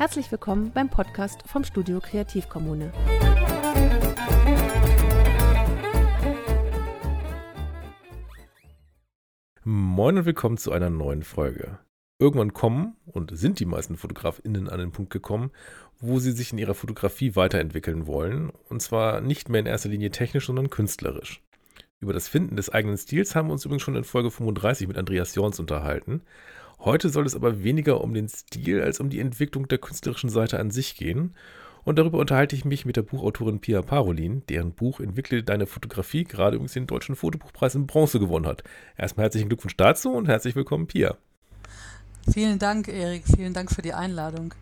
Herzlich willkommen beim Podcast vom Studio Kreativkommune. Moin und willkommen zu einer neuen Folge. Irgendwann kommen und sind die meisten FotografInnen an den Punkt gekommen, wo sie sich in ihrer Fotografie weiterentwickeln wollen. Und zwar nicht mehr in erster Linie technisch, sondern künstlerisch. Über das Finden des eigenen Stils haben wir uns übrigens schon in Folge 35 mit Andreas Jorns unterhalten. Heute soll es aber weniger um den Stil als um die Entwicklung der künstlerischen Seite an sich gehen. Und darüber unterhalte ich mich mit der Buchautorin Pia Parolin, deren Buch Entwickle deine Fotografie gerade übrigens den Deutschen Fotobuchpreis in Bronze gewonnen hat. Erstmal herzlichen Glückwunsch dazu und herzlich willkommen, Pia. Vielen Dank, Erik. Vielen Dank für die Einladung.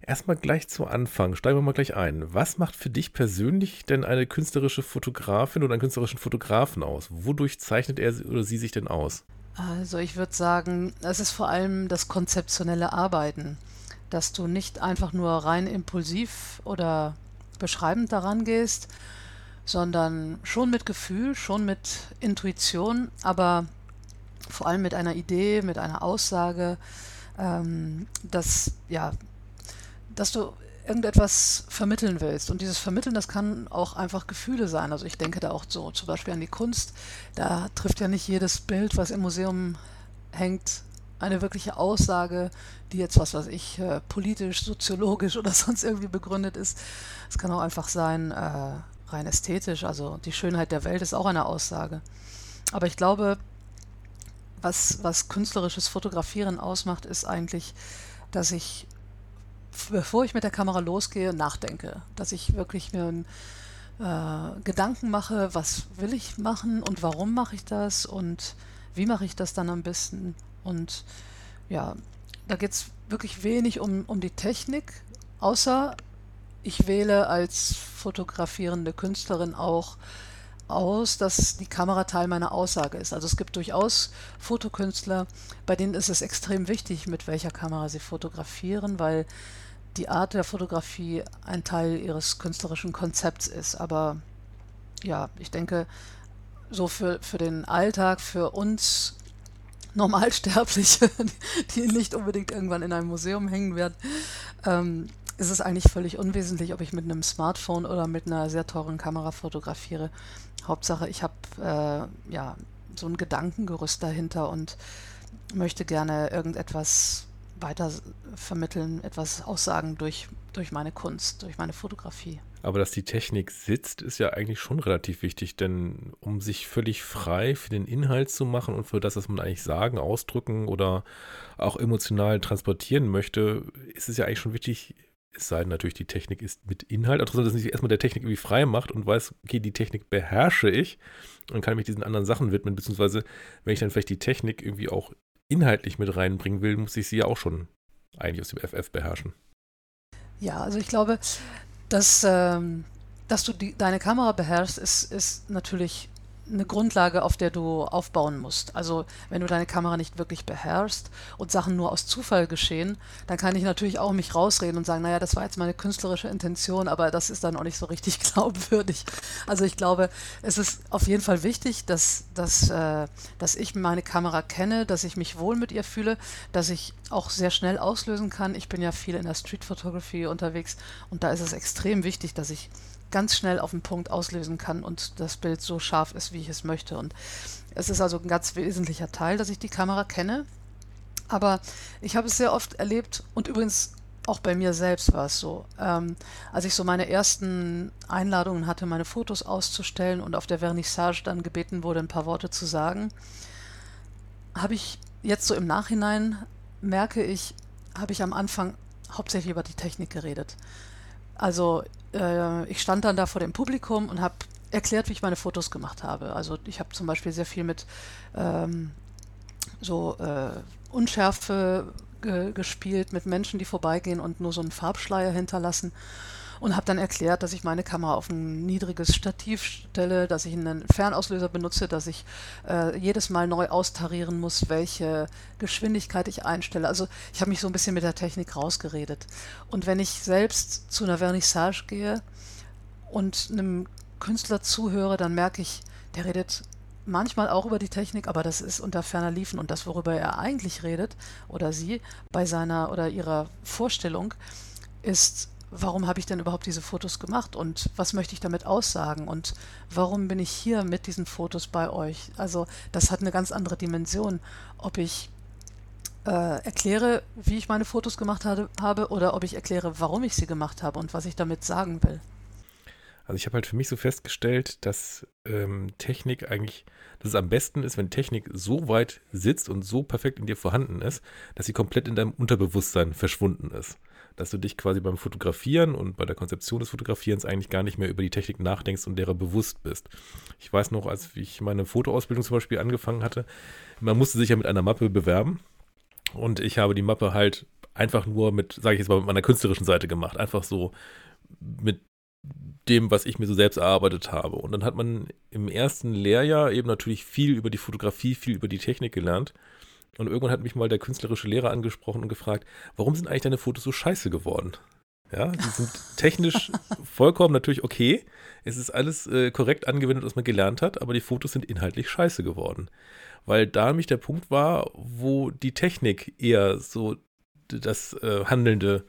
Erstmal gleich zu Anfang, steigen wir mal gleich ein. Was macht für dich persönlich denn eine künstlerische Fotografin oder einen künstlerischen Fotografen aus? Wodurch zeichnet er oder sie sich denn aus? Also ich würde sagen, es ist vor allem das konzeptionelle Arbeiten, dass du nicht einfach nur rein impulsiv oder beschreibend daran gehst, sondern schon mit Gefühl, schon mit Intuition, aber vor allem mit einer Idee, mit einer Aussage, ähm, dass ja, dass du irgendetwas vermitteln willst. Und dieses Vermitteln, das kann auch einfach Gefühle sein. Also ich denke da auch so zum Beispiel an die Kunst. Da trifft ja nicht jedes Bild, was im Museum hängt, eine wirkliche Aussage, die jetzt, was weiß ich, äh, politisch, soziologisch oder sonst irgendwie begründet ist. Es kann auch einfach sein, äh, rein ästhetisch. Also die Schönheit der Welt ist auch eine Aussage. Aber ich glaube, was, was künstlerisches Fotografieren ausmacht, ist eigentlich, dass ich bevor ich mit der Kamera losgehe, nachdenke. Dass ich wirklich mir äh, Gedanken mache, was will ich machen und warum mache ich das und wie mache ich das dann am besten. Und ja, da geht es wirklich wenig um, um die Technik, außer ich wähle als fotografierende Künstlerin auch aus, dass die Kamera Teil meiner Aussage ist. Also es gibt durchaus Fotokünstler, bei denen ist es extrem wichtig, mit welcher Kamera sie fotografieren, weil die Art der Fotografie ein Teil ihres künstlerischen Konzepts ist. Aber ja, ich denke, so für, für den Alltag, für uns Normalsterbliche, die nicht unbedingt irgendwann in einem Museum hängen werden, ähm, ist es eigentlich völlig unwesentlich, ob ich mit einem Smartphone oder mit einer sehr teuren Kamera fotografiere. Hauptsache, ich habe äh, ja so ein Gedankengerüst dahinter und möchte gerne irgendetwas weiter vermitteln, etwas aussagen durch, durch meine Kunst, durch meine Fotografie. Aber dass die Technik sitzt, ist ja eigentlich schon relativ wichtig, denn um sich völlig frei für den Inhalt zu machen und für das, was man eigentlich sagen, ausdrücken oder auch emotional transportieren möchte, ist es ja eigentlich schon wichtig, es sei denn natürlich, die Technik ist mit Inhalt, aber dass man sich erstmal der Technik irgendwie frei macht und weiß, okay, die Technik beherrsche ich und kann mich diesen anderen Sachen widmen, beziehungsweise wenn ich dann vielleicht die Technik irgendwie auch inhaltlich mit reinbringen will, muss ich sie ja auch schon eigentlich aus dem FF beherrschen. Ja, also ich glaube, dass, ähm, dass du die, deine Kamera beherrschst, ist, ist natürlich eine Grundlage, auf der du aufbauen musst. Also wenn du deine Kamera nicht wirklich beherrschst und Sachen nur aus Zufall geschehen, dann kann ich natürlich auch mich rausreden und sagen, naja, das war jetzt meine künstlerische Intention, aber das ist dann auch nicht so richtig glaubwürdig. Also ich glaube, es ist auf jeden Fall wichtig, dass, dass, äh, dass ich meine Kamera kenne, dass ich mich wohl mit ihr fühle, dass ich auch sehr schnell auslösen kann. Ich bin ja viel in der Street Photography unterwegs und da ist es extrem wichtig, dass ich ganz schnell auf den Punkt auslösen kann und das Bild so scharf ist, wie ich es möchte. Und es ist also ein ganz wesentlicher Teil, dass ich die Kamera kenne. Aber ich habe es sehr oft erlebt und übrigens auch bei mir selbst war es so. Ähm, als ich so meine ersten Einladungen hatte, meine Fotos auszustellen und auf der Vernissage dann gebeten wurde, ein paar Worte zu sagen, habe ich jetzt so im Nachhinein, merke ich, habe ich am Anfang hauptsächlich über die Technik geredet. Also äh, ich stand dann da vor dem Publikum und habe erklärt, wie ich meine Fotos gemacht habe. Also ich habe zum Beispiel sehr viel mit ähm, so äh, Unschärfe ge gespielt, mit Menschen, die vorbeigehen und nur so einen Farbschleier hinterlassen und habe dann erklärt, dass ich meine Kamera auf ein niedriges Stativ stelle, dass ich einen Fernauslöser benutze, dass ich äh, jedes Mal neu austarieren muss, welche Geschwindigkeit ich einstelle. Also ich habe mich so ein bisschen mit der Technik rausgeredet. Und wenn ich selbst zu einer Vernissage gehe und einem Künstler zuhöre, dann merke ich, der redet manchmal auch über die Technik, aber das ist unter ferner Liefen und das, worüber er eigentlich redet oder sie bei seiner oder ihrer Vorstellung, ist, warum habe ich denn überhaupt diese Fotos gemacht und was möchte ich damit aussagen und warum bin ich hier mit diesen Fotos bei euch? Also das hat eine ganz andere Dimension, ob ich äh, erkläre, wie ich meine Fotos gemacht habe, habe oder ob ich erkläre, warum ich sie gemacht habe und was ich damit sagen will. Also ich habe halt für mich so festgestellt, dass ähm, Technik eigentlich, dass es am besten ist, wenn Technik so weit sitzt und so perfekt in dir vorhanden ist, dass sie komplett in deinem Unterbewusstsein verschwunden ist. Dass du dich quasi beim Fotografieren und bei der Konzeption des Fotografierens eigentlich gar nicht mehr über die Technik nachdenkst und derer bewusst bist. Ich weiß noch, als ich meine Fotoausbildung zum Beispiel angefangen hatte, man musste sich ja mit einer Mappe bewerben und ich habe die Mappe halt einfach nur mit, sage ich jetzt mal, mit meiner künstlerischen Seite gemacht. Einfach so mit dem, was ich mir so selbst erarbeitet habe. Und dann hat man im ersten Lehrjahr eben natürlich viel über die Fotografie, viel über die Technik gelernt. Und irgendwann hat mich mal der künstlerische Lehrer angesprochen und gefragt, warum sind eigentlich deine Fotos so scheiße geworden? Ja, die sind technisch vollkommen natürlich okay. Es ist alles äh, korrekt angewendet, was man gelernt hat, aber die Fotos sind inhaltlich scheiße geworden. Weil da nämlich der Punkt war, wo die Technik eher so das äh, handelnde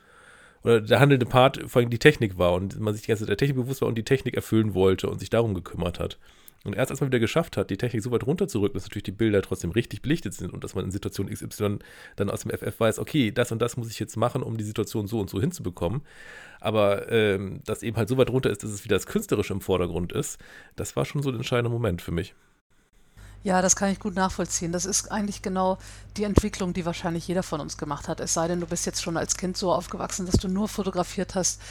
oder der handelnde Part vor allem die Technik war und man sich die ganze Zeit der Technik bewusst war und die Technik erfüllen wollte und sich darum gekümmert hat. Und erst als man wieder geschafft hat, die Technik so weit runterzurücken, dass natürlich die Bilder trotzdem richtig belichtet sind und dass man in Situation XY dann aus dem FF weiß, okay, das und das muss ich jetzt machen, um die Situation so und so hinzubekommen. Aber ähm, dass eben halt so weit runter ist, dass es wieder das Künstlerische im Vordergrund ist, das war schon so ein entscheidender Moment für mich. Ja, das kann ich gut nachvollziehen. Das ist eigentlich genau die Entwicklung, die wahrscheinlich jeder von uns gemacht hat. Es sei denn, du bist jetzt schon als Kind so aufgewachsen, dass du nur fotografiert hast.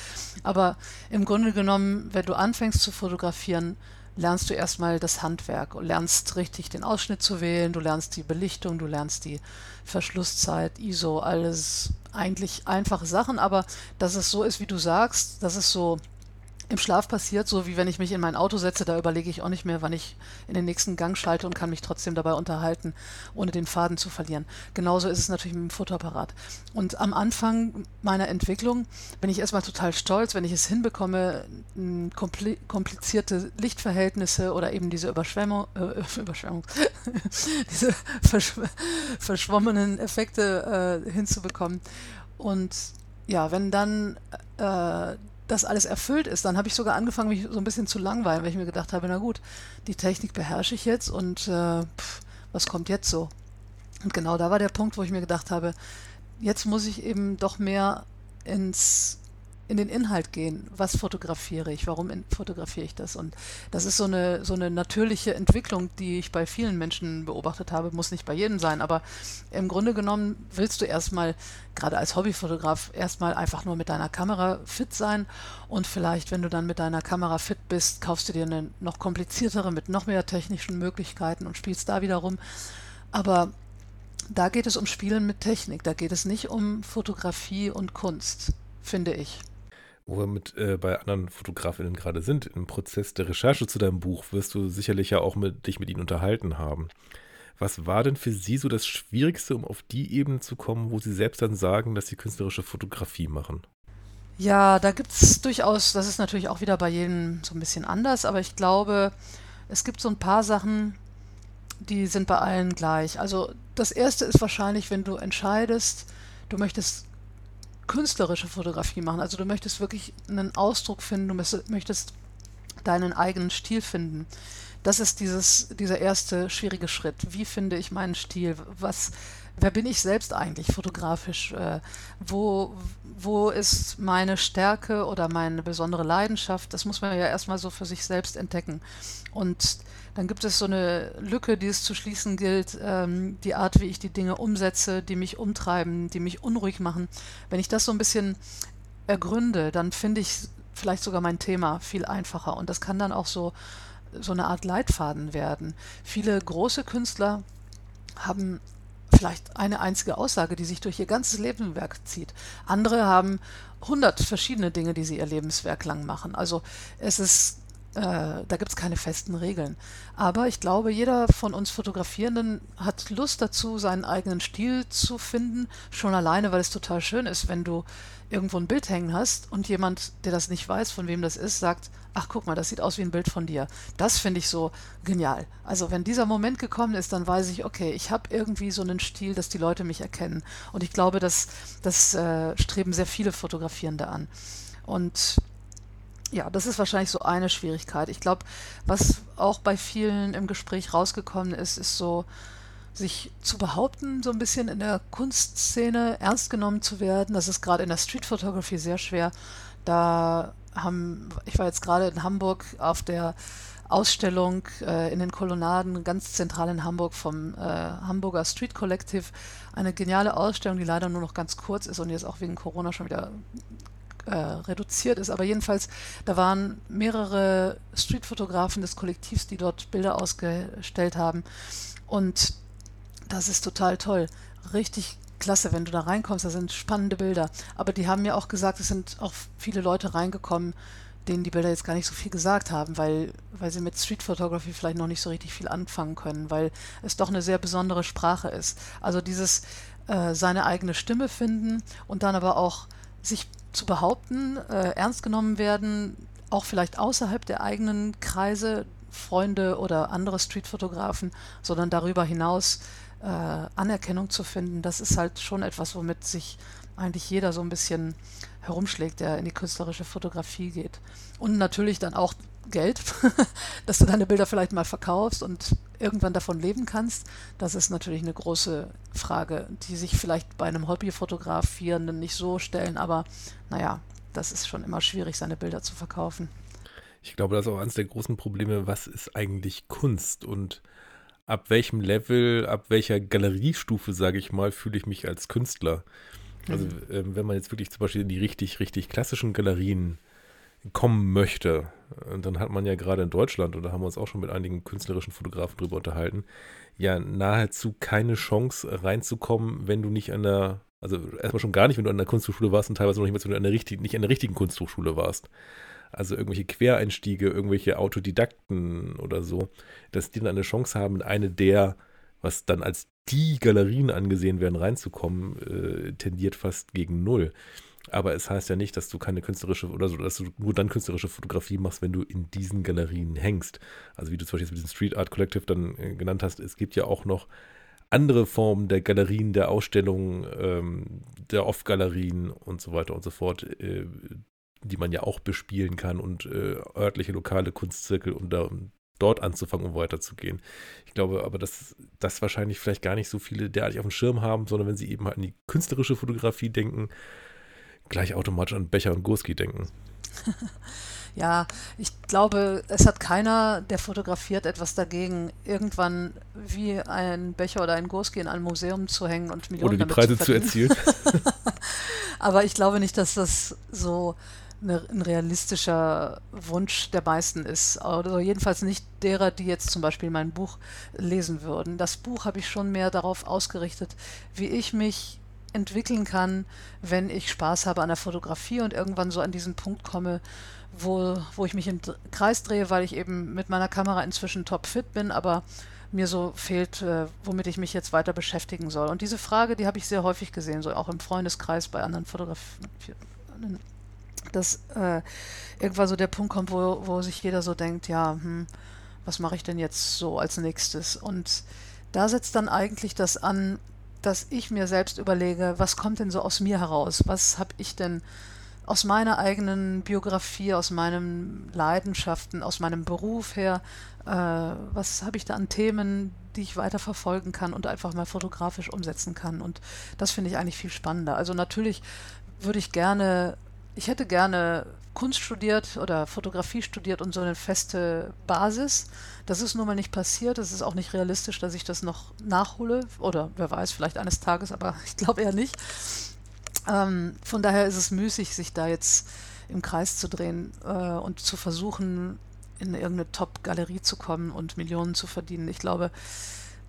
Aber im Grunde genommen, wenn du anfängst zu fotografieren, lernst du erstmal das Handwerk und lernst richtig den Ausschnitt zu wählen, du lernst die Belichtung, du lernst die Verschlusszeit, ISO, alles eigentlich einfache Sachen, aber dass es so ist, wie du sagst, dass es so im Schlaf passiert, so wie wenn ich mich in mein Auto setze, da überlege ich auch nicht mehr, wann ich in den nächsten Gang schalte und kann mich trotzdem dabei unterhalten, ohne den Faden zu verlieren. Genauso ist es natürlich mit dem Fotoapparat. Und am Anfang meiner Entwicklung bin ich erstmal total stolz, wenn ich es hinbekomme, komplizierte Lichtverhältnisse oder eben diese Überschwemmung, äh, Überschwemmung diese verschw verschwommenen Effekte äh, hinzubekommen. Und ja, wenn dann äh, das alles erfüllt ist, dann habe ich sogar angefangen, mich so ein bisschen zu langweilen, weil ich mir gedacht habe, na gut, die Technik beherrsche ich jetzt und äh, pff, was kommt jetzt so? Und genau da war der Punkt, wo ich mir gedacht habe, jetzt muss ich eben doch mehr ins in den Inhalt gehen. Was fotografiere ich? Warum fotografiere ich das? Und das ist so eine, so eine natürliche Entwicklung, die ich bei vielen Menschen beobachtet habe. Muss nicht bei jedem sein, aber im Grunde genommen willst du erstmal, gerade als Hobbyfotograf, erstmal einfach nur mit deiner Kamera fit sein. Und vielleicht, wenn du dann mit deiner Kamera fit bist, kaufst du dir eine noch kompliziertere mit noch mehr technischen Möglichkeiten und spielst da wieder rum. Aber da geht es um Spielen mit Technik. Da geht es nicht um Fotografie und Kunst, finde ich wo wir mit äh, bei anderen Fotografinnen gerade sind, im Prozess der Recherche zu deinem Buch, wirst du sicherlich ja auch mit, dich mit ihnen unterhalten haben. Was war denn für Sie so das Schwierigste, um auf die Ebene zu kommen, wo Sie selbst dann sagen, dass Sie künstlerische Fotografie machen? Ja, da gibt es durchaus, das ist natürlich auch wieder bei jedem so ein bisschen anders, aber ich glaube, es gibt so ein paar Sachen, die sind bei allen gleich. Also das erste ist wahrscheinlich, wenn du entscheidest, du möchtest künstlerische Fotografie machen. Also du möchtest wirklich einen Ausdruck finden, du möchtest deinen eigenen Stil finden. Das ist dieses, dieser erste schwierige Schritt. Wie finde ich meinen Stil? Was, wer bin ich selbst eigentlich fotografisch? Äh, wo, wo ist meine Stärke oder meine besondere Leidenschaft? Das muss man ja erstmal so für sich selbst entdecken. Und dann gibt es so eine Lücke, die es zu schließen gilt, ähm, die Art, wie ich die Dinge umsetze, die mich umtreiben, die mich unruhig machen. Wenn ich das so ein bisschen ergründe, dann finde ich vielleicht sogar mein Thema viel einfacher. Und das kann dann auch so, so eine Art Leitfaden werden. Viele große Künstler haben vielleicht eine einzige Aussage, die sich durch ihr ganzes Lebenswerk zieht. Andere haben hundert verschiedene Dinge, die sie ihr Lebenswerk lang machen. Also es ist Äh, da gibt es keine festen Regeln. Aber ich glaube, jeder von uns Fotografierenden hat Lust dazu, seinen eigenen Stil zu finden. Schon alleine, weil es total schön ist, wenn du irgendwo ein Bild hängen hast und jemand, der das nicht weiß, von wem das ist, sagt, ach guck mal, das sieht aus wie ein Bild von dir. Das finde ich so genial. Also wenn dieser Moment gekommen ist, dann weiß ich, okay, ich habe irgendwie so einen Stil, dass die Leute mich erkennen. Und ich glaube, das, das äh, streben sehr viele Fotografierende an. Und ja, das ist wahrscheinlich so eine Schwierigkeit. Ich glaube, was auch bei vielen im Gespräch rausgekommen ist, ist so, sich zu behaupten, so ein bisschen in der Kunstszene ernst genommen zu werden. Das ist gerade in der Street Photography sehr schwer. Da haben, ich war jetzt gerade in Hamburg auf der Ausstellung äh, in den Kolonnaden, ganz zentral in Hamburg vom äh, Hamburger Street Collective. Eine geniale Ausstellung, die leider nur noch ganz kurz ist und jetzt auch wegen Corona schon wieder äh, reduziert ist. Aber jedenfalls, da waren mehrere Streetfotografen des Kollektivs, die dort Bilder ausgestellt haben. Und das ist total toll. Richtig klasse, wenn du da reinkommst. Da sind spannende Bilder. Aber die haben mir auch gesagt, es sind auch viele Leute reingekommen, denen die Bilder jetzt gar nicht so viel gesagt haben, weil, weil sie mit Street Photography vielleicht noch nicht so richtig viel anfangen können, weil es doch eine sehr besondere Sprache ist. Also dieses äh, seine eigene Stimme finden und dann aber auch sich zu behaupten, äh, ernst genommen werden, auch vielleicht außerhalb der eigenen Kreise, Freunde oder andere Streetfotografen, sondern darüber hinaus äh, Anerkennung zu finden, das ist halt schon etwas, womit sich eigentlich jeder so ein bisschen herumschlägt, der in die künstlerische Fotografie geht. Und natürlich dann auch Geld, dass du deine Bilder vielleicht mal verkaufst und irgendwann davon leben kannst. Das ist natürlich eine große Frage, die sich vielleicht bei einem Hobbyfotografierenden nicht so stellen, aber naja, das ist schon immer schwierig, seine Bilder zu verkaufen. Ich glaube, das ist auch eines der großen Probleme, was ist eigentlich Kunst und ab welchem Level, ab welcher Galeriestufe, sage ich mal, fühle ich mich als Künstler. Also mhm. ähm, wenn man jetzt wirklich zum Beispiel in die richtig, richtig klassischen Galerien kommen möchte, dann hat man ja gerade in Deutschland, und da haben wir uns auch schon mit einigen künstlerischen Fotografen drüber unterhalten, ja nahezu keine Chance reinzukommen, wenn du nicht an der, also erstmal schon gar nicht, wenn du an der Kunsthochschule warst und teilweise noch nicht, wenn du an der richtigen, nicht an der richtigen Kunsthochschule warst. Also irgendwelche Quereinstiege, irgendwelche Autodidakten oder so, dass die dann eine Chance haben, in eine der, was dann als die Galerien angesehen werden, reinzukommen, äh, tendiert fast gegen null. Aber es heißt ja nicht, dass du keine künstlerische oder so, dass du nur dann künstlerische Fotografie machst, wenn du in diesen Galerien hängst. Also wie du zum Beispiel mit diesem Street Art Collective dann äh, genannt hast, es gibt ja auch noch andere Formen der Galerien, der Ausstellungen, ähm, der Off-Galerien und so weiter und so fort, äh, die man ja auch bespielen kann und äh, örtliche lokale Kunstzirkel und da, dort anzufangen, um weiterzugehen. Ich glaube aber, dass das wahrscheinlich vielleicht gar nicht so viele derartig auf dem Schirm haben, sondern wenn sie eben halt an die künstlerische Fotografie denken, gleich automatisch an Becher und Gurski denken. ja, ich glaube, es hat keiner, der fotografiert, etwas dagegen, irgendwann wie ein Becher oder ein Gurski in einem Museum zu hängen und Millionen oder die Preise zu, zu erzielen. Aber ich glaube nicht, dass das so eine, ein realistischer Wunsch der meisten ist. Oder jedenfalls nicht derer, die jetzt zum Beispiel mein Buch lesen würden. Das Buch habe ich schon mehr darauf ausgerichtet, wie ich mich entwickeln kann, wenn ich Spaß habe an der Fotografie und irgendwann so an diesen Punkt komme, wo, wo ich mich im Kreis drehe, weil ich eben mit meiner Kamera inzwischen topfit bin, aber mir so fehlt, äh, womit ich mich jetzt weiter beschäftigen soll. Und diese Frage, die habe ich sehr häufig gesehen, so auch im Freundeskreis bei anderen Fotografen, dass äh, irgendwann so der Punkt kommt, wo, wo sich jeder so denkt, ja, hm, was mache ich denn jetzt so als nächstes? Und da setzt dann eigentlich das an, dass ich mir selbst überlege, was kommt denn so aus mir heraus? Was habe ich denn aus meiner eigenen Biografie, aus meinen Leidenschaften, aus meinem Beruf her, äh, was habe ich da an Themen, die ich weiter verfolgen kann und einfach mal fotografisch umsetzen kann. Und das finde ich eigentlich viel spannender. Also natürlich würde ich gerne, ich hätte gerne Kunst studiert oder Fotografie studiert und so eine feste Basis. Das ist nun mal nicht passiert. Es ist auch nicht realistisch, dass ich das noch nachhole. Oder wer weiß, vielleicht eines Tages, aber ich glaube eher nicht. Ähm, von daher ist es müßig, sich da jetzt im Kreis zu drehen äh, und zu versuchen, in irgendeine Top-Galerie zu kommen und Millionen zu verdienen. Ich glaube,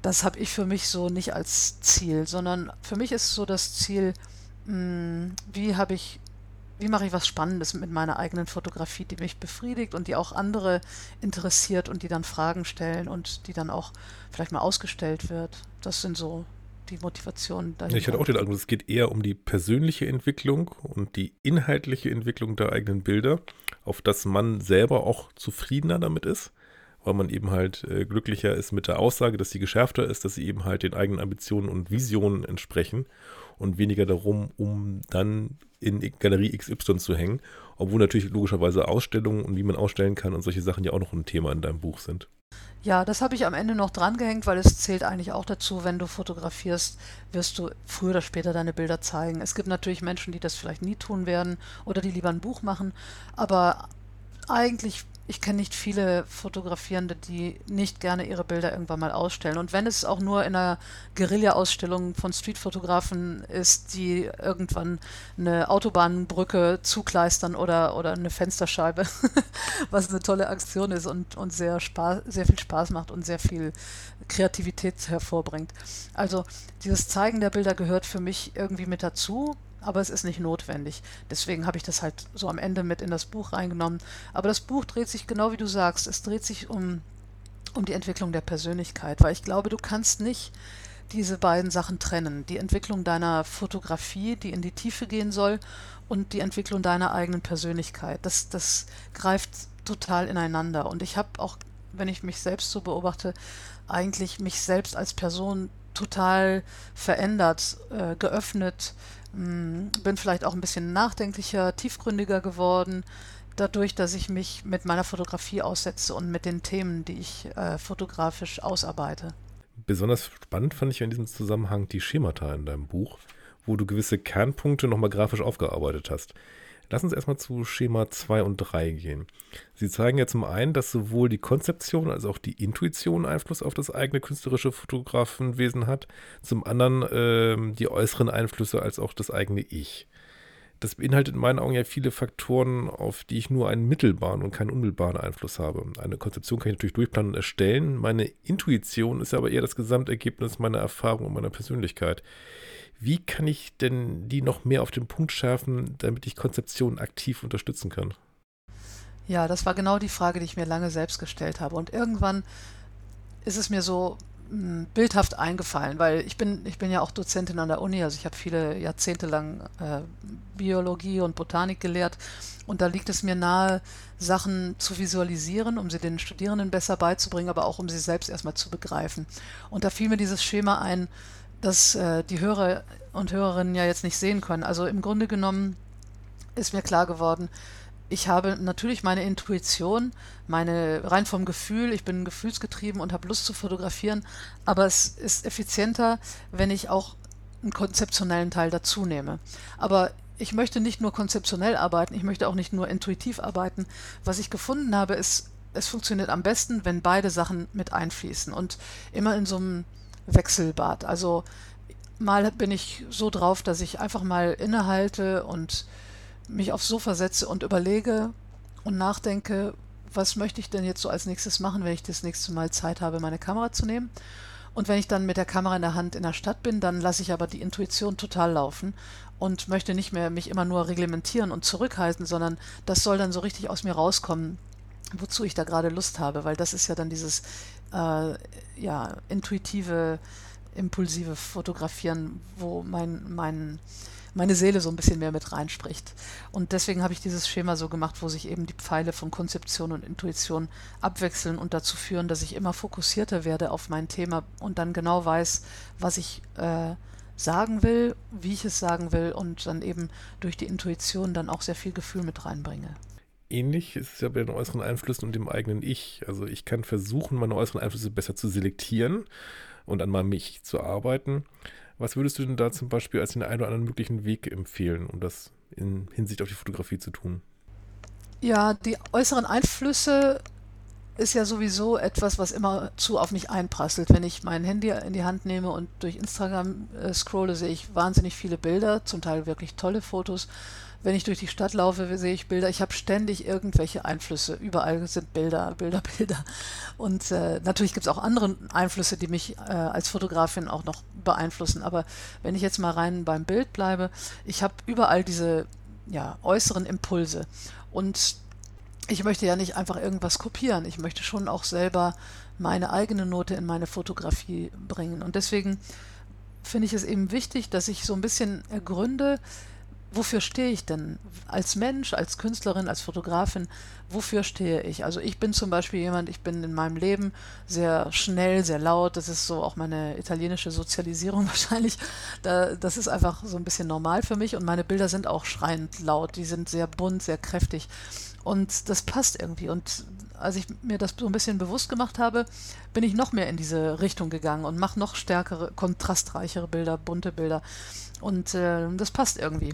das habe ich für mich so nicht als Ziel, sondern für mich ist so das Ziel, mh, hm, wie habe ich wie mache ich was Spannendes mit meiner eigenen Fotografie, die mich befriedigt und die auch andere interessiert und die dann Fragen stellen und die dann auch vielleicht mal ausgestellt wird. Das sind so die Motivationen dahinter. Ich hatte auch den Eindruck, es geht eher um die persönliche Entwicklung und die inhaltliche Entwicklung der eigenen Bilder, auf dass man selber auch zufriedener damit ist, weil man eben halt äh, glücklicher ist mit der Aussage, dass sie geschärfter ist, dass sie eben halt den eigenen Ambitionen und Visionen entsprechen und weniger darum, um dann in Galerie XY zu hängen, obwohl natürlich logischerweise Ausstellungen und wie man ausstellen kann und solche Sachen ja auch noch ein Thema in deinem Buch sind. Ja, das habe ich am Ende noch drangehängt, weil es zählt eigentlich auch dazu, wenn du fotografierst, wirst du früher oder später deine Bilder zeigen. Es gibt natürlich Menschen, die das vielleicht nie tun werden oder die lieber ein Buch machen, aber eigentlich ich kenne nicht viele Fotografierende, die nicht gerne ihre Bilder irgendwann mal ausstellen. Und wenn es auch nur in einer Guerilla-Ausstellung von Streetfotografen ist, die irgendwann eine Autobahnbrücke zukleistern oder, oder eine Fensterscheibe, was eine tolle Aktion ist und, und sehr, Spaß, sehr viel Spaß macht und sehr viel Kreativität hervorbringt. Also dieses Zeigen der Bilder gehört für mich irgendwie mit dazu aber es ist nicht notwendig. Deswegen habe ich das halt so am Ende mit in das Buch reingenommen. Aber das Buch dreht sich genau wie du sagst, es dreht sich um, um die Entwicklung der Persönlichkeit, weil ich glaube, du kannst nicht diese beiden Sachen trennen. Die Entwicklung deiner Fotografie, die in die Tiefe gehen soll, und die Entwicklung deiner eigenen Persönlichkeit. Das, das greift total ineinander. Und ich habe auch, wenn ich mich selbst so beobachte, eigentlich mich selbst als Person total verändert, äh, geöffnet, bin vielleicht auch ein bisschen nachdenklicher, tiefgründiger geworden, dadurch, dass ich mich mit meiner Fotografie aussetze und mit den Themen, die ich äh, fotografisch ausarbeite. Besonders spannend fand ich in diesem Zusammenhang die Schemata in deinem Buch, wo du gewisse Kernpunkte nochmal grafisch aufgearbeitet hast. Lass uns erstmal zu Schema 2 und 3 gehen. Sie zeigen ja zum einen, dass sowohl die Konzeption als auch die Intuition Einfluss auf das eigene künstlerische Fotografenwesen hat, zum anderen äh, die äußeren Einflüsse als auch das eigene Ich. Das beinhaltet in meinen Augen ja viele Faktoren, auf die ich nur einen mittelbaren und keinen unmittelbaren Einfluss habe. Eine Konzeption kann ich natürlich durchplanen und erstellen. Meine Intuition ist aber eher das Gesamtergebnis meiner Erfahrung und meiner Persönlichkeit. Wie kann ich denn die noch mehr auf den Punkt schärfen, damit ich Konzeptionen aktiv unterstützen kann? Ja, das war genau die Frage, die ich mir lange selbst gestellt habe. Und irgendwann ist es mir so hm, bildhaft eingefallen, weil ich bin, ich bin ja auch Dozentin an der Uni, also ich habe viele Jahrzehnte lang äh, Biologie und Botanik gelehrt und da liegt es mir nahe, Sachen zu visualisieren, um sie den Studierenden besser beizubringen, aber auch um sie selbst erstmal zu begreifen. Und da fiel mir dieses Schema ein, das äh, die Hörer und Hörerinnen ja jetzt nicht sehen können. Also im Grunde genommen ist mir klar geworden, ich habe natürlich meine Intuition, meine rein vom Gefühl, ich bin gefühlsgetrieben und habe Lust zu fotografieren, aber es ist effizienter, wenn ich auch einen konzeptionellen Teil dazu nehme. Aber ich möchte nicht nur konzeptionell arbeiten, ich möchte auch nicht nur intuitiv arbeiten. Was ich gefunden habe, ist, es funktioniert am besten, wenn beide Sachen mit einfließen und immer in so einem Wechselbad. Also mal bin ich so drauf, dass ich einfach mal innehalte und mich aufs Sofa setze und überlege und nachdenke, was möchte ich denn jetzt so als nächstes machen, wenn ich das nächste Mal Zeit habe, meine Kamera zu nehmen. Und wenn ich dann mit der Kamera in der Hand in der Stadt bin, dann lasse ich aber die Intuition total laufen und möchte nicht mehr mich immer nur reglementieren und zurückhalten, sondern das soll dann so richtig aus mir rauskommen, wozu ich da gerade Lust habe, weil das ist ja dann dieses äh, ja, intuitive, impulsive Fotografieren, wo mein, mein, meine Seele so ein bisschen mehr mit reinspricht. Und deswegen habe ich dieses Schema so gemacht, wo sich eben die Pfeile von Konzeption und Intuition abwechseln und dazu führen, dass ich immer fokussierter werde auf mein Thema und dann genau weiß, was ich äh, sagen will, wie ich es sagen will und dann eben durch die Intuition dann auch sehr viel Gefühl mit reinbringe ähnlich ist es ja bei den äußeren Einflüssen und dem eigenen Ich. Also ich kann versuchen, meine äußeren Einflüsse besser zu selektieren und an meinem Ich zu arbeiten. Was würdest du denn da zum Beispiel als den einen oder anderen möglichen Weg empfehlen, um das in Hinsicht auf die Fotografie zu tun? Ja, die äußeren Einflüsse ist ja sowieso etwas, was immer zu auf mich einprasselt. Wenn ich mein Handy in die Hand nehme und durch Instagram äh, scrolle, sehe ich wahnsinnig viele Bilder, zum Teil wirklich tolle Fotos wenn ich durch die Stadt laufe, sehe ich Bilder. Ich habe ständig irgendwelche Einflüsse. Überall sind Bilder, Bilder, Bilder. Und äh, natürlich gibt es auch andere Einflüsse, die mich äh, als Fotografin auch noch beeinflussen. Aber wenn ich jetzt mal rein beim Bild bleibe, ich habe überall diese ja, äußeren Impulse. Und ich möchte ja nicht einfach irgendwas kopieren. Ich möchte schon auch selber meine eigene Note in meine Fotografie bringen. Und deswegen finde ich es eben wichtig, dass ich so ein bisschen ergründe, wofür stehe ich denn? Als Mensch, als Künstlerin, als Fotografin, wofür stehe ich? Also ich bin zum Beispiel jemand, ich bin in meinem Leben sehr schnell, sehr laut, das ist so auch meine italienische Sozialisierung wahrscheinlich, da, das ist einfach so ein bisschen normal für mich. Und meine Bilder sind auch schreiend laut, die sind sehr bunt, sehr kräftig. Und das passt irgendwie. Und als ich mir das so ein bisschen bewusst gemacht habe, bin ich noch mehr in diese Richtung gegangen und mache noch stärkere, kontrastreichere Bilder, bunte Bilder. Und äh, das passt irgendwie.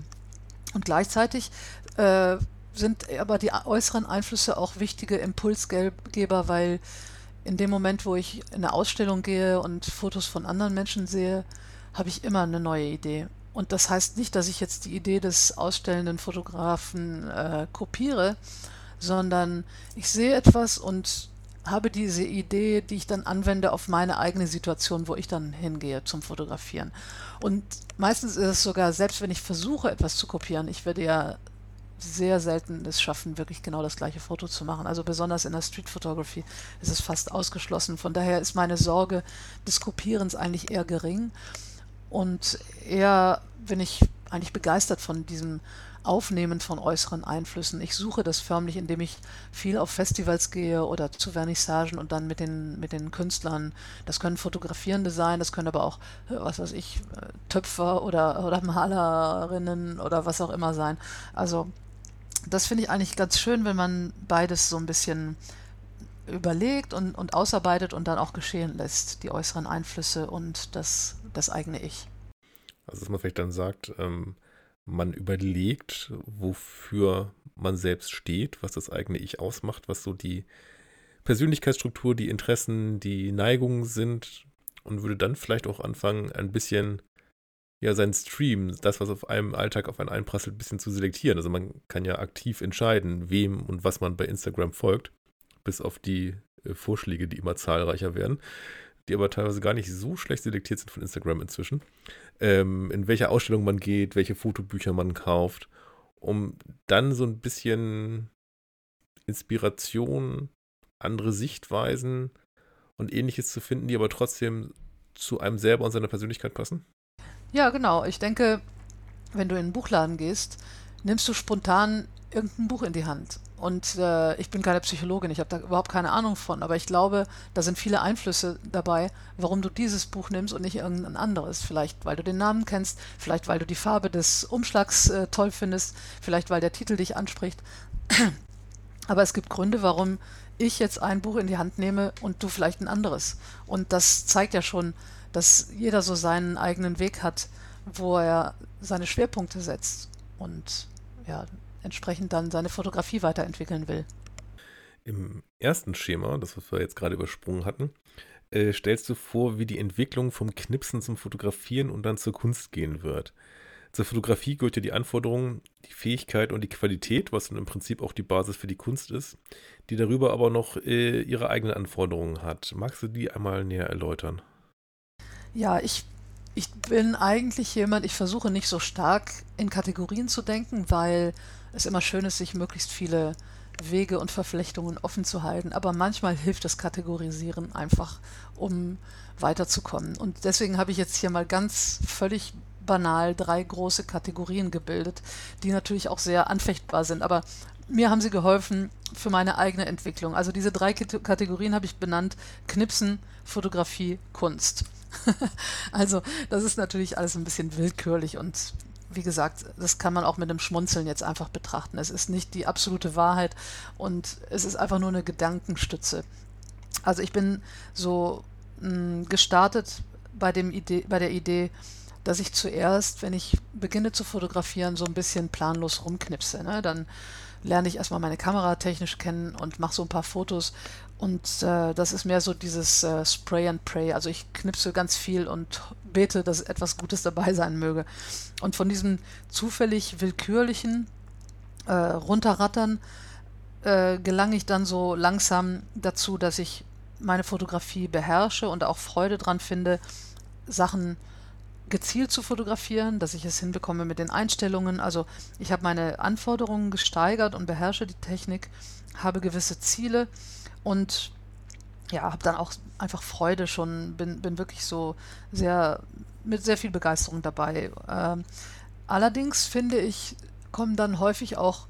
Und gleichzeitig äh, sind aber die äußeren Einflüsse auch wichtige Impulsgeber, weil in dem Moment, wo ich in eine Ausstellung gehe und Fotos von anderen Menschen sehe, habe ich immer eine neue Idee. Und das heißt nicht, dass ich jetzt die Idee des ausstellenden Fotografen äh, kopiere, sondern ich sehe etwas und habe diese Idee, die ich dann anwende auf meine eigene Situation, wo ich dann hingehe zum Fotografieren. Und meistens ist es sogar, selbst wenn ich versuche, etwas zu kopieren, ich werde ja sehr selten es schaffen, wirklich genau das gleiche Foto zu machen. Also besonders in der Street Photography ist es fast ausgeschlossen. Von daher ist meine Sorge des Kopierens eigentlich eher gering. Und eher bin ich eigentlich begeistert von diesem Aufnehmen von äußeren Einflüssen. Ich suche das förmlich, indem ich viel auf Festivals gehe oder zu Vernissagen und dann mit den, mit den Künstlern, das können Fotografierende sein, das können aber auch, äh, was weiß ich, äh, Töpfer oder, oder Malerinnen oder was auch immer sein. Also das finde ich eigentlich ganz schön, wenn man beides so ein bisschen überlegt und, und ausarbeitet und dann auch geschehen lässt, die äußeren Einflüsse und das, das eigene Ich. Also dass man vielleicht dann sagt, ähm, man überlegt, wofür man selbst steht, was das eigene Ich ausmacht, was so die Persönlichkeitsstruktur, die Interessen, die Neigungen sind und würde dann vielleicht auch anfangen, ein bisschen ja seinen Stream, das, was auf einem Alltag auf einen einprasselt, ein bisschen zu selektieren. Also man kann ja aktiv entscheiden, wem und was man bei Instagram folgt, bis auf die äh, Vorschläge, die immer zahlreicher werden, die aber teilweise gar nicht so schlecht selektiert sind von Instagram inzwischen ähm, in welche Ausstellung man geht, welche Fotobücher man kauft, um dann so ein bisschen Inspiration, andere Sichtweisen und ähnliches zu finden, die aber trotzdem zu einem selber und seiner Persönlichkeit passen? Ja, genau. Ich denke, wenn du in einen Buchladen gehst, nimmst du spontan irgendein Buch in die Hand. Und äh, ich bin keine Psychologin, ich habe da überhaupt keine Ahnung von, aber ich glaube, da sind viele Einflüsse dabei, warum du dieses Buch nimmst und nicht irgendein anderes. Vielleicht, weil du den Namen kennst, vielleicht, weil du die Farbe des Umschlags äh, toll findest, vielleicht, weil der Titel dich anspricht. aber es gibt Gründe, warum ich jetzt ein Buch in die Hand nehme und du vielleicht ein anderes. Und das zeigt ja schon, dass jeder so seinen eigenen Weg hat, wo er seine Schwerpunkte setzt. Und ja, entsprechend dann seine Fotografie weiterentwickeln will. Im ersten Schema, das was wir jetzt gerade übersprungen hatten, äh, stellst du vor, wie die Entwicklung vom Knipsen zum Fotografieren und dann zur Kunst gehen wird. Zur Fotografie gehört ja die Anforderung, die Fähigkeit und die Qualität, was dann im Prinzip auch die Basis für die Kunst ist, die darüber aber noch äh, ihre eigenen Anforderungen hat. Magst du die einmal näher erläutern? Ja, ich ich bin eigentlich jemand, ich versuche nicht so stark in Kategorien zu denken, weil es immer schön ist, sich möglichst viele Wege und Verflechtungen offen zu halten. Aber manchmal hilft das Kategorisieren einfach, um weiterzukommen. Und deswegen habe ich jetzt hier mal ganz völlig banal drei große Kategorien gebildet, die natürlich auch sehr anfechtbar sind. Aber mir haben sie geholfen für meine eigene Entwicklung. Also diese drei Kategorien habe ich benannt. Knipsen, Fotografie, Kunst. also das ist natürlich alles ein bisschen willkürlich und wie gesagt, das kann man auch mit einem Schmunzeln jetzt einfach betrachten. Es ist nicht die absolute Wahrheit und es ist einfach nur eine Gedankenstütze. Also ich bin so mh, hm, gestartet bei, dem Idee, bei der Idee, dass ich zuerst, wenn ich beginne zu fotografieren, so ein bisschen planlos rumknipse. Ne? Dann lerne ich erstmal meine Kamera technisch kennen und mache so ein paar Fotos und äh, das ist mehr so dieses äh, Spray and Pray. Also ich knipse ganz viel und bete, dass etwas Gutes dabei sein möge. Und von diesem zufällig willkürlichen äh, Runterrattern äh, gelange ich dann so langsam dazu, dass ich meine Fotografie beherrsche und auch Freude dran finde, Sachen gezielt zu fotografieren, dass ich es hinbekomme mit den Einstellungen. Also ich habe meine Anforderungen gesteigert und beherrsche die Technik, habe gewisse Ziele und ja, habe dann auch einfach Freude schon, bin, bin wirklich so sehr mit sehr viel Begeisterung dabei. Ähm, allerdings finde ich, kommen dann häufig auch